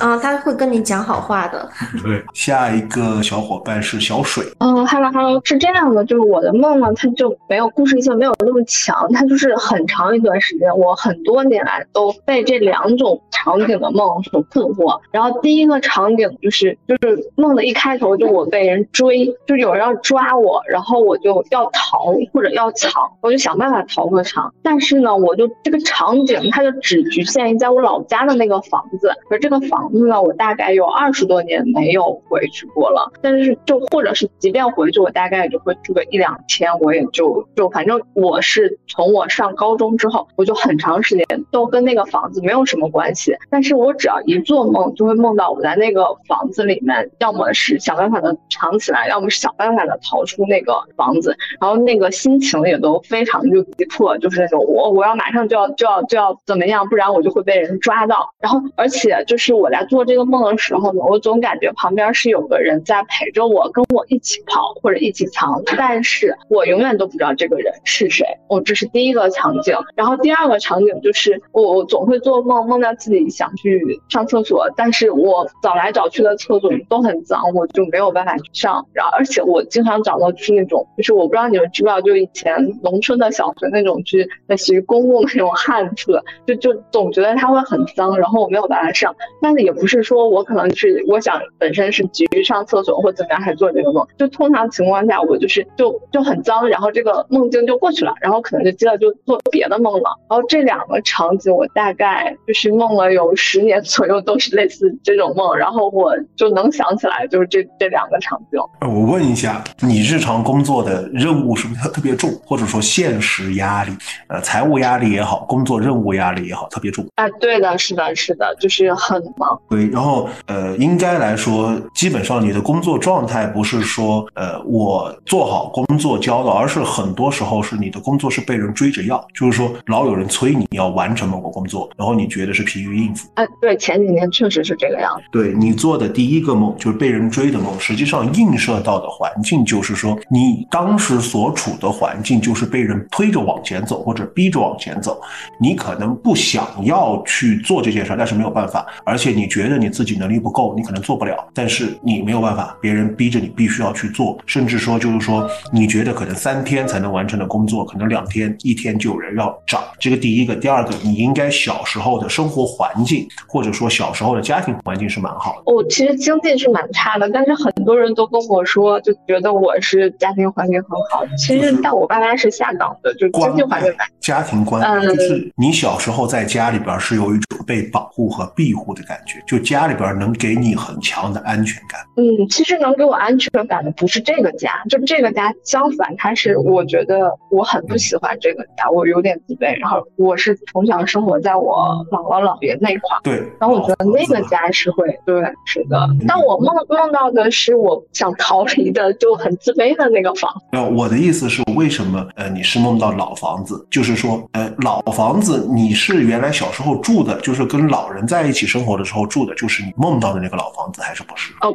嗯，[laughs] 他会跟你讲好话的。[laughs] 对，下一个小伙伴是小水。嗯，Hello Hello，是这样的，就是我的梦呢，它就没有故事性，没有那么强，它就是很长一段时间，我很多年来都被这两种场景的梦所困惑。然后第一个场景就是就是梦的一开头就我被人追，就有人要抓我，然后我就要逃或者要藏，我就想办法逃过场。但是呢，我就这个场景它就只局限于在我老家的那个房子，而这个房子呢，我大概有二十多年没有回去过了。但是就或者是即便回去，我大概也就会住个一两天，我也就就反正我是从我上高中之后，我就很长时间都跟那个房子没有什么关系。但是我只要一做梦，就会梦到我在那个房子里面，要么是想办法的藏起来，要么是想办法的逃出那个房然后那个心情也都非常就急迫，就是那种我我要马上就要就要就要怎么样，不然我就会被人抓到。然后而且就是我在做这个梦的时候呢，我总感觉旁边是有个人在陪着我，跟我一起跑或者一起藏，但是我永远都不知道这个人是谁。我这是第一个场景，然后第二个场景就是我我总会做梦，梦到自己想去上厕所，但是我找来找去的厕所都很脏，我就没有办法去上。然后而且我经常找到就是那种，就是我不知道你们知不知道，就以前农村的小学那种，就是类似于公共那种旱厕，就就总觉得它会很脏，然后我没有办法上。但是也不是说我可能是我想本身是急于上厕所或怎么样才做这个梦，就通常情况下我就是就就很脏，然后这个梦境就过去了，然后可能就接着就做别的梦了。然后这两个场景我大概就是梦了有十年左右，都是类似这种梦，然后我就能想起来就是这这两个场景。我问一下，你日常工作的任务是不是特别重，或者说现实压力，呃，财务压力也好，工作任务压力也好，特别重？啊，对的，是的，是的，就是很忙。对，然后呃，应该来说，基本上你的工作状态不是说呃我做好工作交了，而是很多时候是你的工作是被人追着要，就是说老有人催你要完成某个工作，然后你觉得是疲于应付。啊，对，前几年确实是这个样子。对你做的第一个梦就是被人追的梦，实际上映射到的环境就是说，你当当时所处的环境就是被人推着往前走或者逼着往前走，你可能不想要去做这件事，但是没有办法，而且你觉得你自己能力不够，你可能做不了，但是你没有办法，别人逼着你必须要去做，甚至说就是说你觉得可能三天才能完成的工作，可能两天、一天就有人要找。这个第一个，第二个，你应该小时候的生活环境或者说小时候的家庭环境是蛮好的。我其实经济是蛮差的，但是很多人都跟我说，就觉得我是家庭环境很好。其实，但我爸妈是下岗的，就经济环境蛮。家庭观，嗯就是你小时候在家里边是有一种被保护和庇护的感觉，就家里边能给你很强的安全感。嗯，其实能给我安全感的不是这个家，就这个家相反，它是我觉得我很不喜欢这个家，我有点自卑。然后我是从小生活在我姥姥姥爷那块儿，对，然后我觉得那个家是会，对，是的。但我梦梦到的是我想逃离的，就很自卑的那个房。呃，我的意思是，为什么呃你是梦到老房子？就是说，呃，老房子你是原来小时候住的，就是跟老人在一起生活的时候住的，就是你梦到的那个老房子，还是不是？哦，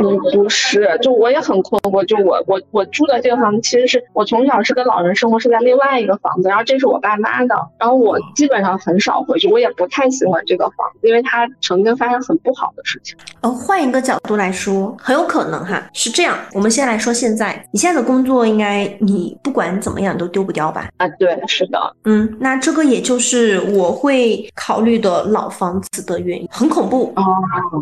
不不是，就我也很困惑，就我我我住的这个房子，其实是我从小是跟老人生活，是在另外一个房子，然后这是我爸妈的，然后我基本上很少回去，我也不太喜欢这个房子，因为它曾经发生很不好的事情。呃，换一个角度来说，很有可能哈是这样。我们先来说现在，你现在的工作应该你不管怎么样都丢不掉吧？啊，对，是的，嗯，那这个也就是我会考虑的老房子的原因，很恐怖哦，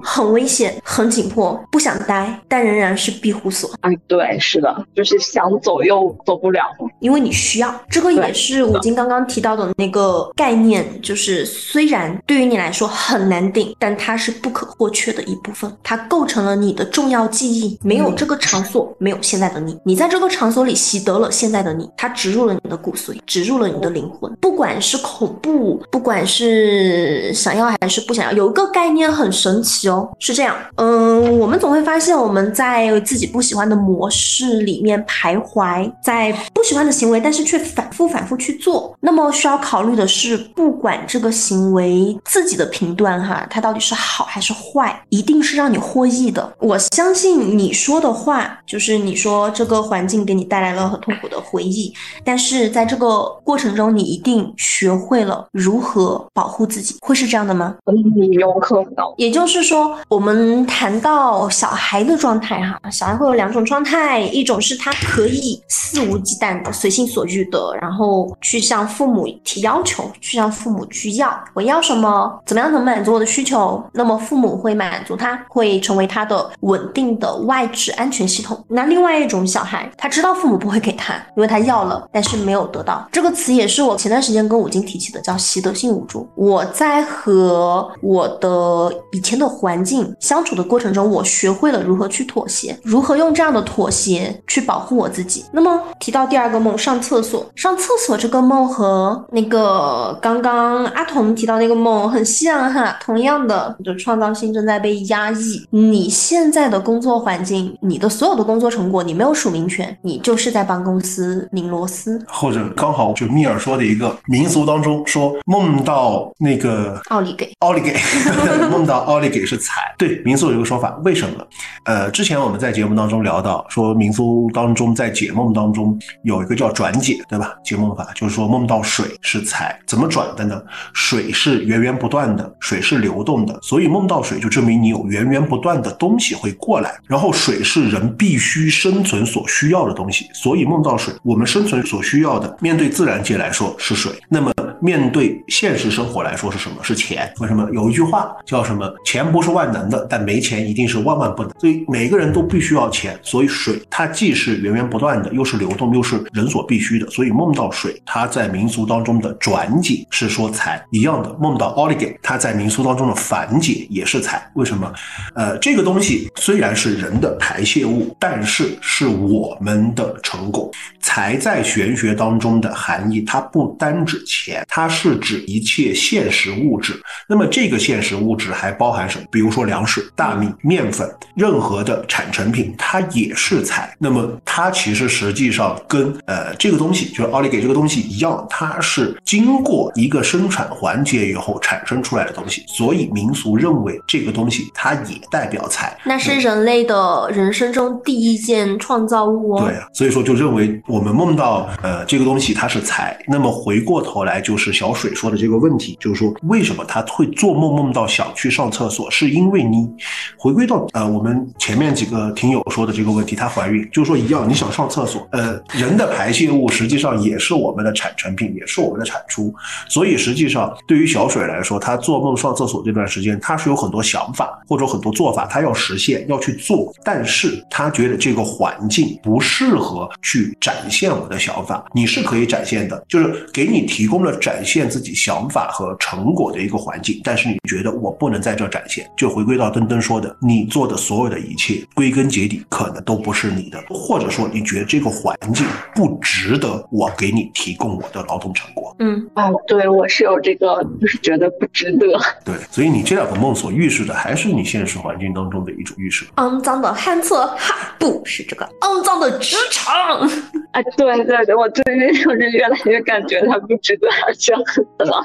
很危险，很紧迫，不想待，但仍然是庇护所。哎，对，是的，就是想走又走不了，因为你需要。这个也是五金刚刚提到的那个概念，就是虽然对于你来说很难定，但它是不可或缺的一部分，它构成了你的重要记忆。没有这个场所，没有现在的你。你在这个场所里习得了现在的你，它植入了你的骨髓，植入了你的灵魂。不管是恐怖，不管是想要还是不想要，有一个概念很神奇哦，是这样。嗯，我们总会发现我们在自己不喜欢的模式里面徘徊，在不喜欢的行为，但是却反复反复去做。那么需要考虑的是，不管这个行为自己的评断哈，它到底是好还是坏，一定是让你获益的。我相信你说的话，就是你说这个环境给你带来了很痛苦的回忆，但是在这个过程中，你一定学会了如何保护自己，会是这样的吗？嗯，有可能。也就是说，我们谈到小孩的状态哈，小孩会有两种状态，一种是他可以肆无忌惮的、随心所欲的，然后去向父母提要求，去向父母去要我要什么，怎么样能满足我的需求，那么父母会满足他，会成为他的稳定的外置安全系统。那另外一种小孩，他知道父母不会给他，因为他要了，但是没有得到。这个词也是我前段时间跟武金提起的，叫习得性无助。我在和我的以前的环境相处的过程中，我学会了如何去妥协，如何用这样的妥协去保护我自己。那么提到第二个梦，上厕所，上厕所这个梦和那个刚刚阿童提到那个梦很像哈，同样的，你的创造性正在被压抑。你现在的工作环境，你的所有的工作成果，你没有署名权，你就是在帮公司拧螺丝，或者刚好就密尔说的一个民俗当中说梦到那个奥利给，奥利给，[laughs] 梦到奥利给是财。对，民俗有一个说法，为什么？呃，之前我们在节目当中聊到，说民俗当中在解梦当中有一个叫转解，对吧？解梦法就是说梦到水是财，怎么转的呢？水是源源不断的，水是流动的，所以梦到水就证明你有源源不断的东西会过来。然后水是人必须生存所需要的东西，所以梦到水，我们生存所需要的，面对自然界来说是水，那么面对现实生活来说是什么？是钱。为什么有一句话叫什么？钱不是万能的，但没钱一定是万万不能。所以每个人都必须要钱，所以水它既是源源不断的，又是流动，又是人所必须的。所以梦到水，它在民俗当中的转解是说财一样的。梦到奥利给，它在民俗当中的反解也是财。为什么？呃，这个东西虽然是人的排泄物，但是是我们的成果。财在玄学当中的含义，它不单指钱，它是指一切现实物质。那么这个现实物质还包含什么？比如说粮食、大米、面粉，任何的产成品，它也是财。那么它其实实际上跟呃这个东西，就是奥利给这个东西一样，它是经过一个生产环节以后产生出来的东西。所以民俗认为这个东西它也代表财。那是人类的人生中第一件创造物哦。对啊，所以说就认为我们梦到呃这个东西它是财。那么回过头来就是小水说的这个问题，就是说为什么他会做梦梦到想去上厕所，是因为你回归到呃我们前面几个听友说的这个问题，她怀孕就是说一样，你想上厕所，呃人的排泄物实际上也是我们的产成品，也是我们的产出。所以实际上对于小水来说，她做梦上厕所这段时间，她是有很多想法或者很多做法，她要实现要去做，但是她觉得这个环境不适合去展现我的想法。你是可以展现的，就是给你提供了展现自己想法和成果的一个环境，但是你觉得我不能在这展现，就回归到登登说的，你做的所有的一切，归根结底可能都不是你的，或者说你觉得这个环境不值得我给你提供我的劳动成果。嗯啊，对我是有这个，就是觉得不值得。对，所以你这两个梦所预示的，还是你现实环境当中的一种预示。肮脏的旱厕，哈，不是这个肮脏的职场。啊，对对对，我最近就是越来越感觉它不值得，而且很脏。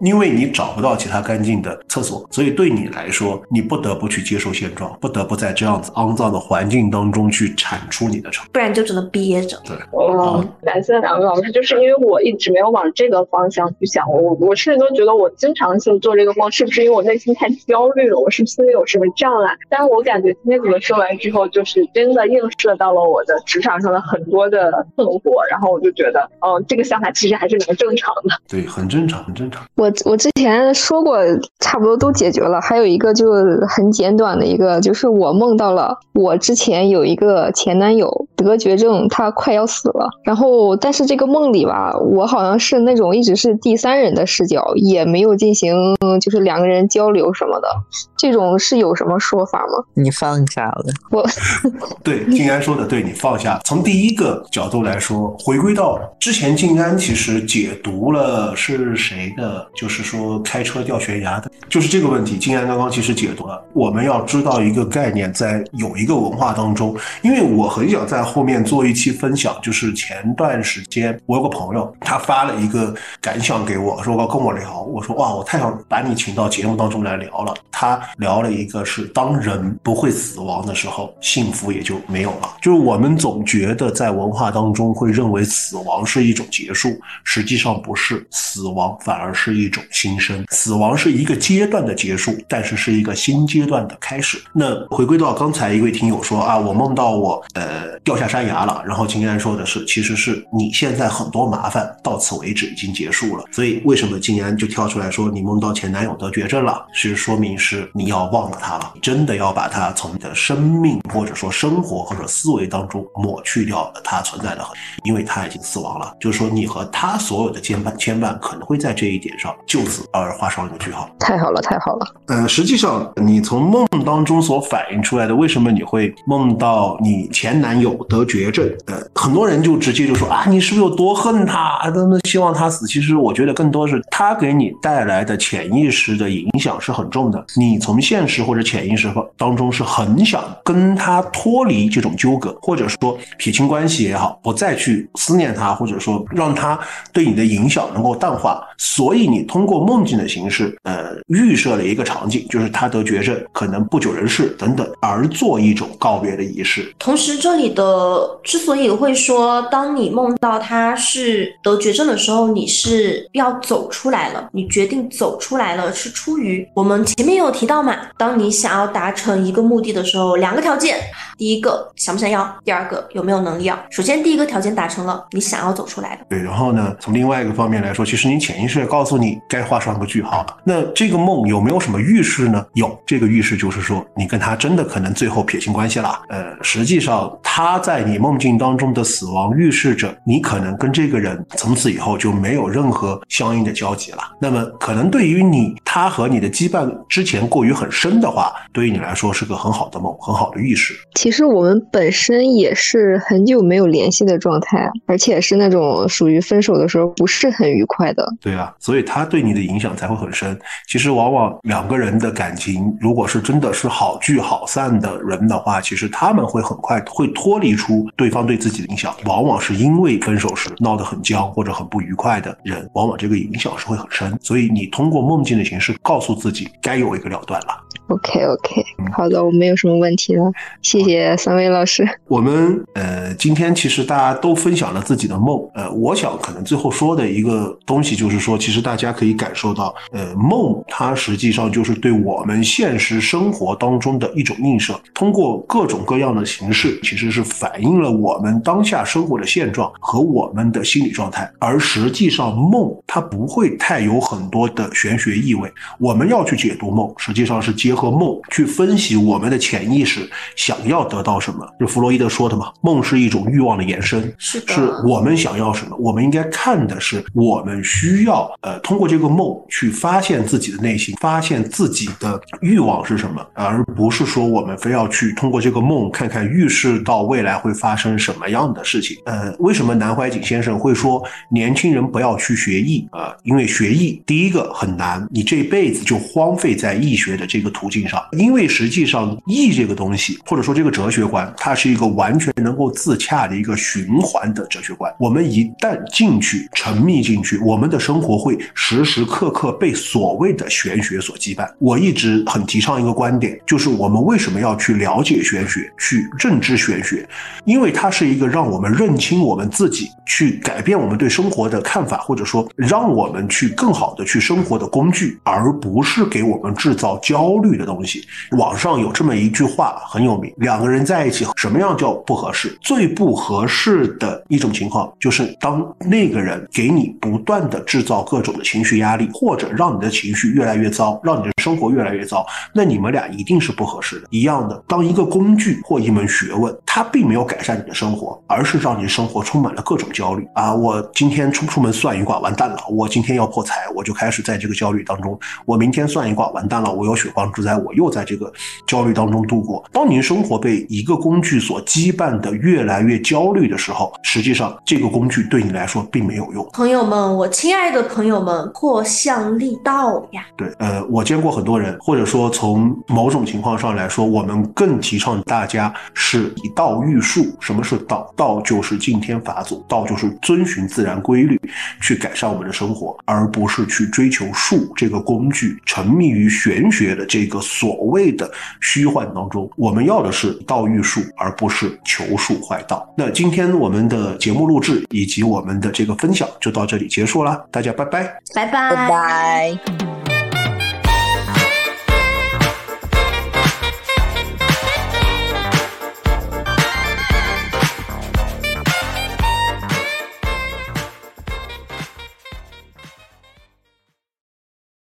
因为你找不到其他干净的厕所，所以对你来说，你不得不去接受现状，不得不在这样子肮脏的环境当中去产出你的成果，不然就只能憋着。对，嗯，感谢两位老师，就是因为我一直没有往这个方向去想，我我甚至都觉得我经常性做这个梦，是不是因为我内心太焦虑了？我是不是心里有什么障碍？但是我感觉今天你们说完之后，就是真的映射到了我的职场上的很多的困惑，然后我就觉得，哦，这个想法其实还是蛮正常的。对，很正常，很正常。我我之前说过，差不多都解决了。还有一个就很简短的一个，就是我梦到了我之前有一个前男友得绝症，他快要死了。然后，但是这个梦里吧，我好像是那种一直是第三人的视角，也没有进行就是两个人交流什么的。这种是有什么说法吗？你放下了，我 [laughs] 对静安说的，对你放下。从第一个角度来说，回归到之前，静安其实解读了是谁的，就是说开车掉悬崖的，就是这个问题。静安刚刚其实解读了。我们要知道一个概念，在有一个文化当中，因为我很想在后面做一期分享，就是前段时间我有个朋友，他发了一个感想给我，说要跟我聊。我说哇，我太想把你请到节目当中来聊了。他聊了一个是当人不会死亡的时候，幸福也就没有了。就是我们总觉得在文化当当中会认为死亡是一种结束，实际上不是，死亡反而是一种新生。死亡是一个阶段的结束，但是是一个新阶段的开始。那回归到刚才一位听友说啊，我梦到我呃掉下山崖了，然后金安说的是，其实是你现在很多麻烦到此为止已经结束了。所以为什么金安就跳出来说你梦到前男友得绝症了，是说明是你要忘了他了，真的要把他从你的生命或者说生活或者思维当中抹去掉了他存在的痕，因为他已经死亡了。就是说你和他所有的牵绊牵绊可能会在这一点上就此而画上一个句号。太好了，太好了。呃，实际上你从梦当中所反映出来的，为什么你会梦到你前男友得绝症？呃，很多人就直接就说啊，你是不是有多恨他，都希望他死？其实我觉得更多是他给你带来的潜意识的影响是很重的。你从现实或者潜意识当中是很想跟他脱离这种纠葛，或者说撇清关系也好，不再去思念他，或者说让他对你的影响能够淡化。所以你通过梦境的形式，呃，预设了一个场景，就是他得绝症，可能不久人世等等，而做一种告别的仪式。同时，这里的之所以会说，当你梦到他是得绝症的时候，你是要走出来了，你决定走出来了，是出于我们前面有提到嘛？当你想要达成一个目的的时候，两个条件：第一个想不想要，第二个有没有能力要。首先，第一个条件达成了，你想要走出来的。对，然后呢，从另外一个方面来说，其实你潜意识也告诉你该画上个句号了。那这个梦有没有什么预示呢？有，这个预示就是说，你跟他真的可能最后撇清关系了。呃，实际上他在你梦境当中的死亡，预示着你可能跟这个人从此以后就没有任何相应的交集了。那么，可能对于你，他和你的羁绊之前过于很深的话，对于你来说是个很好的梦，很好的预示。其实我们本身也是很久没有联系的状态，而且是那种属于分手的时候不是很愉快的。对啊，所以他对你的影响才会很深。其实往往两个人的感情，如果是真的是好聚好散的人的话，其实他们会很快会脱离出对方对自己的影响。往往是因为分手时闹得很僵或者很不愉快的人，往往这个影响是会很深。所以你通过梦境的形式告诉自己该有一个了断了。OK OK，好的，我没有什么问题了，谢谢三位老师。我们呃，今天其实大家都分享了自己的梦，呃，我想可能最后说的一个东西就是说，其实大家可以感受到，呃，梦它实际上就是对我们现实生活当中的一种映射，通过各种各样的形式，其实是反映了我们当下生活的现状和我们的心理状态。而实际上，梦它不会太有很多的玄学意味，我们要去解读梦，实际上是结合梦去分析我们的潜意识想要得到什么。就弗洛伊德说的嘛，梦是一种欲望的延伸，是的是我们想要什么，我们应该看的是我们需要呃通过这个梦去发现自己的内心，发现自己的欲望是什么，而不是说我们非要去通过这个梦看看预示到未来会发生什么样的事情。呃，为什么南怀瑾先生会说年轻人不要去学艺啊、呃？因为学艺第一个很难，你这辈子就荒废在易学的这个途径上。因为实际上义这个东西，或者说这个哲学观，它是一个完全能够自洽的一个循环的哲学观。我们一旦进去、沉迷进去，我们的生活会时时刻刻被所谓的玄学所羁绊。我一直很提倡一个观点，就是我们为什么要去了解玄学、去认知玄学？因为它是一个让我们认清我们自己、去改变我们对生活的看法，或者说让我们去更好的去生活的工具，而不是给我们制造焦虑的东西。网上有这么一句话很有名：两个人在一起，什么样叫不合适？最不合适的一种情况，就是当那个人给你不断的制造各种的情绪压力，或者让你的情绪越来越糟，让你的生活越来越糟，那你们俩一定是不合适的。一样的，当一个工具或一门学问，它并没有改善你的生活，而是让你生活充满了各种焦虑啊！我今天出不出门算一卦，完蛋了！我今天要破财，我就开始在这个焦虑当中；我明天算一卦，完蛋了！我有血光之灾。来我又在这个焦虑当中度过。当您生活被一个工具所羁绊的越来越焦虑的时候，实际上这个工具对你来说并没有用。朋友们，我亲爱的朋友们，破相立道呀！对，呃，我见过很多人，或者说从某种情况上来说，我们更提倡大家是以道育术。什么是道？道就是敬天法祖，道就是遵循自然规律去改善我们的生活，而不是去追求术这个工具，沉迷于玄学的这个所谓的虚幻当中。我们要的是道欲术，而不是求术坏道。那今天我们的节目录制以及我们的这个分享就到这里结束了，大家拜，拜拜，拜拜。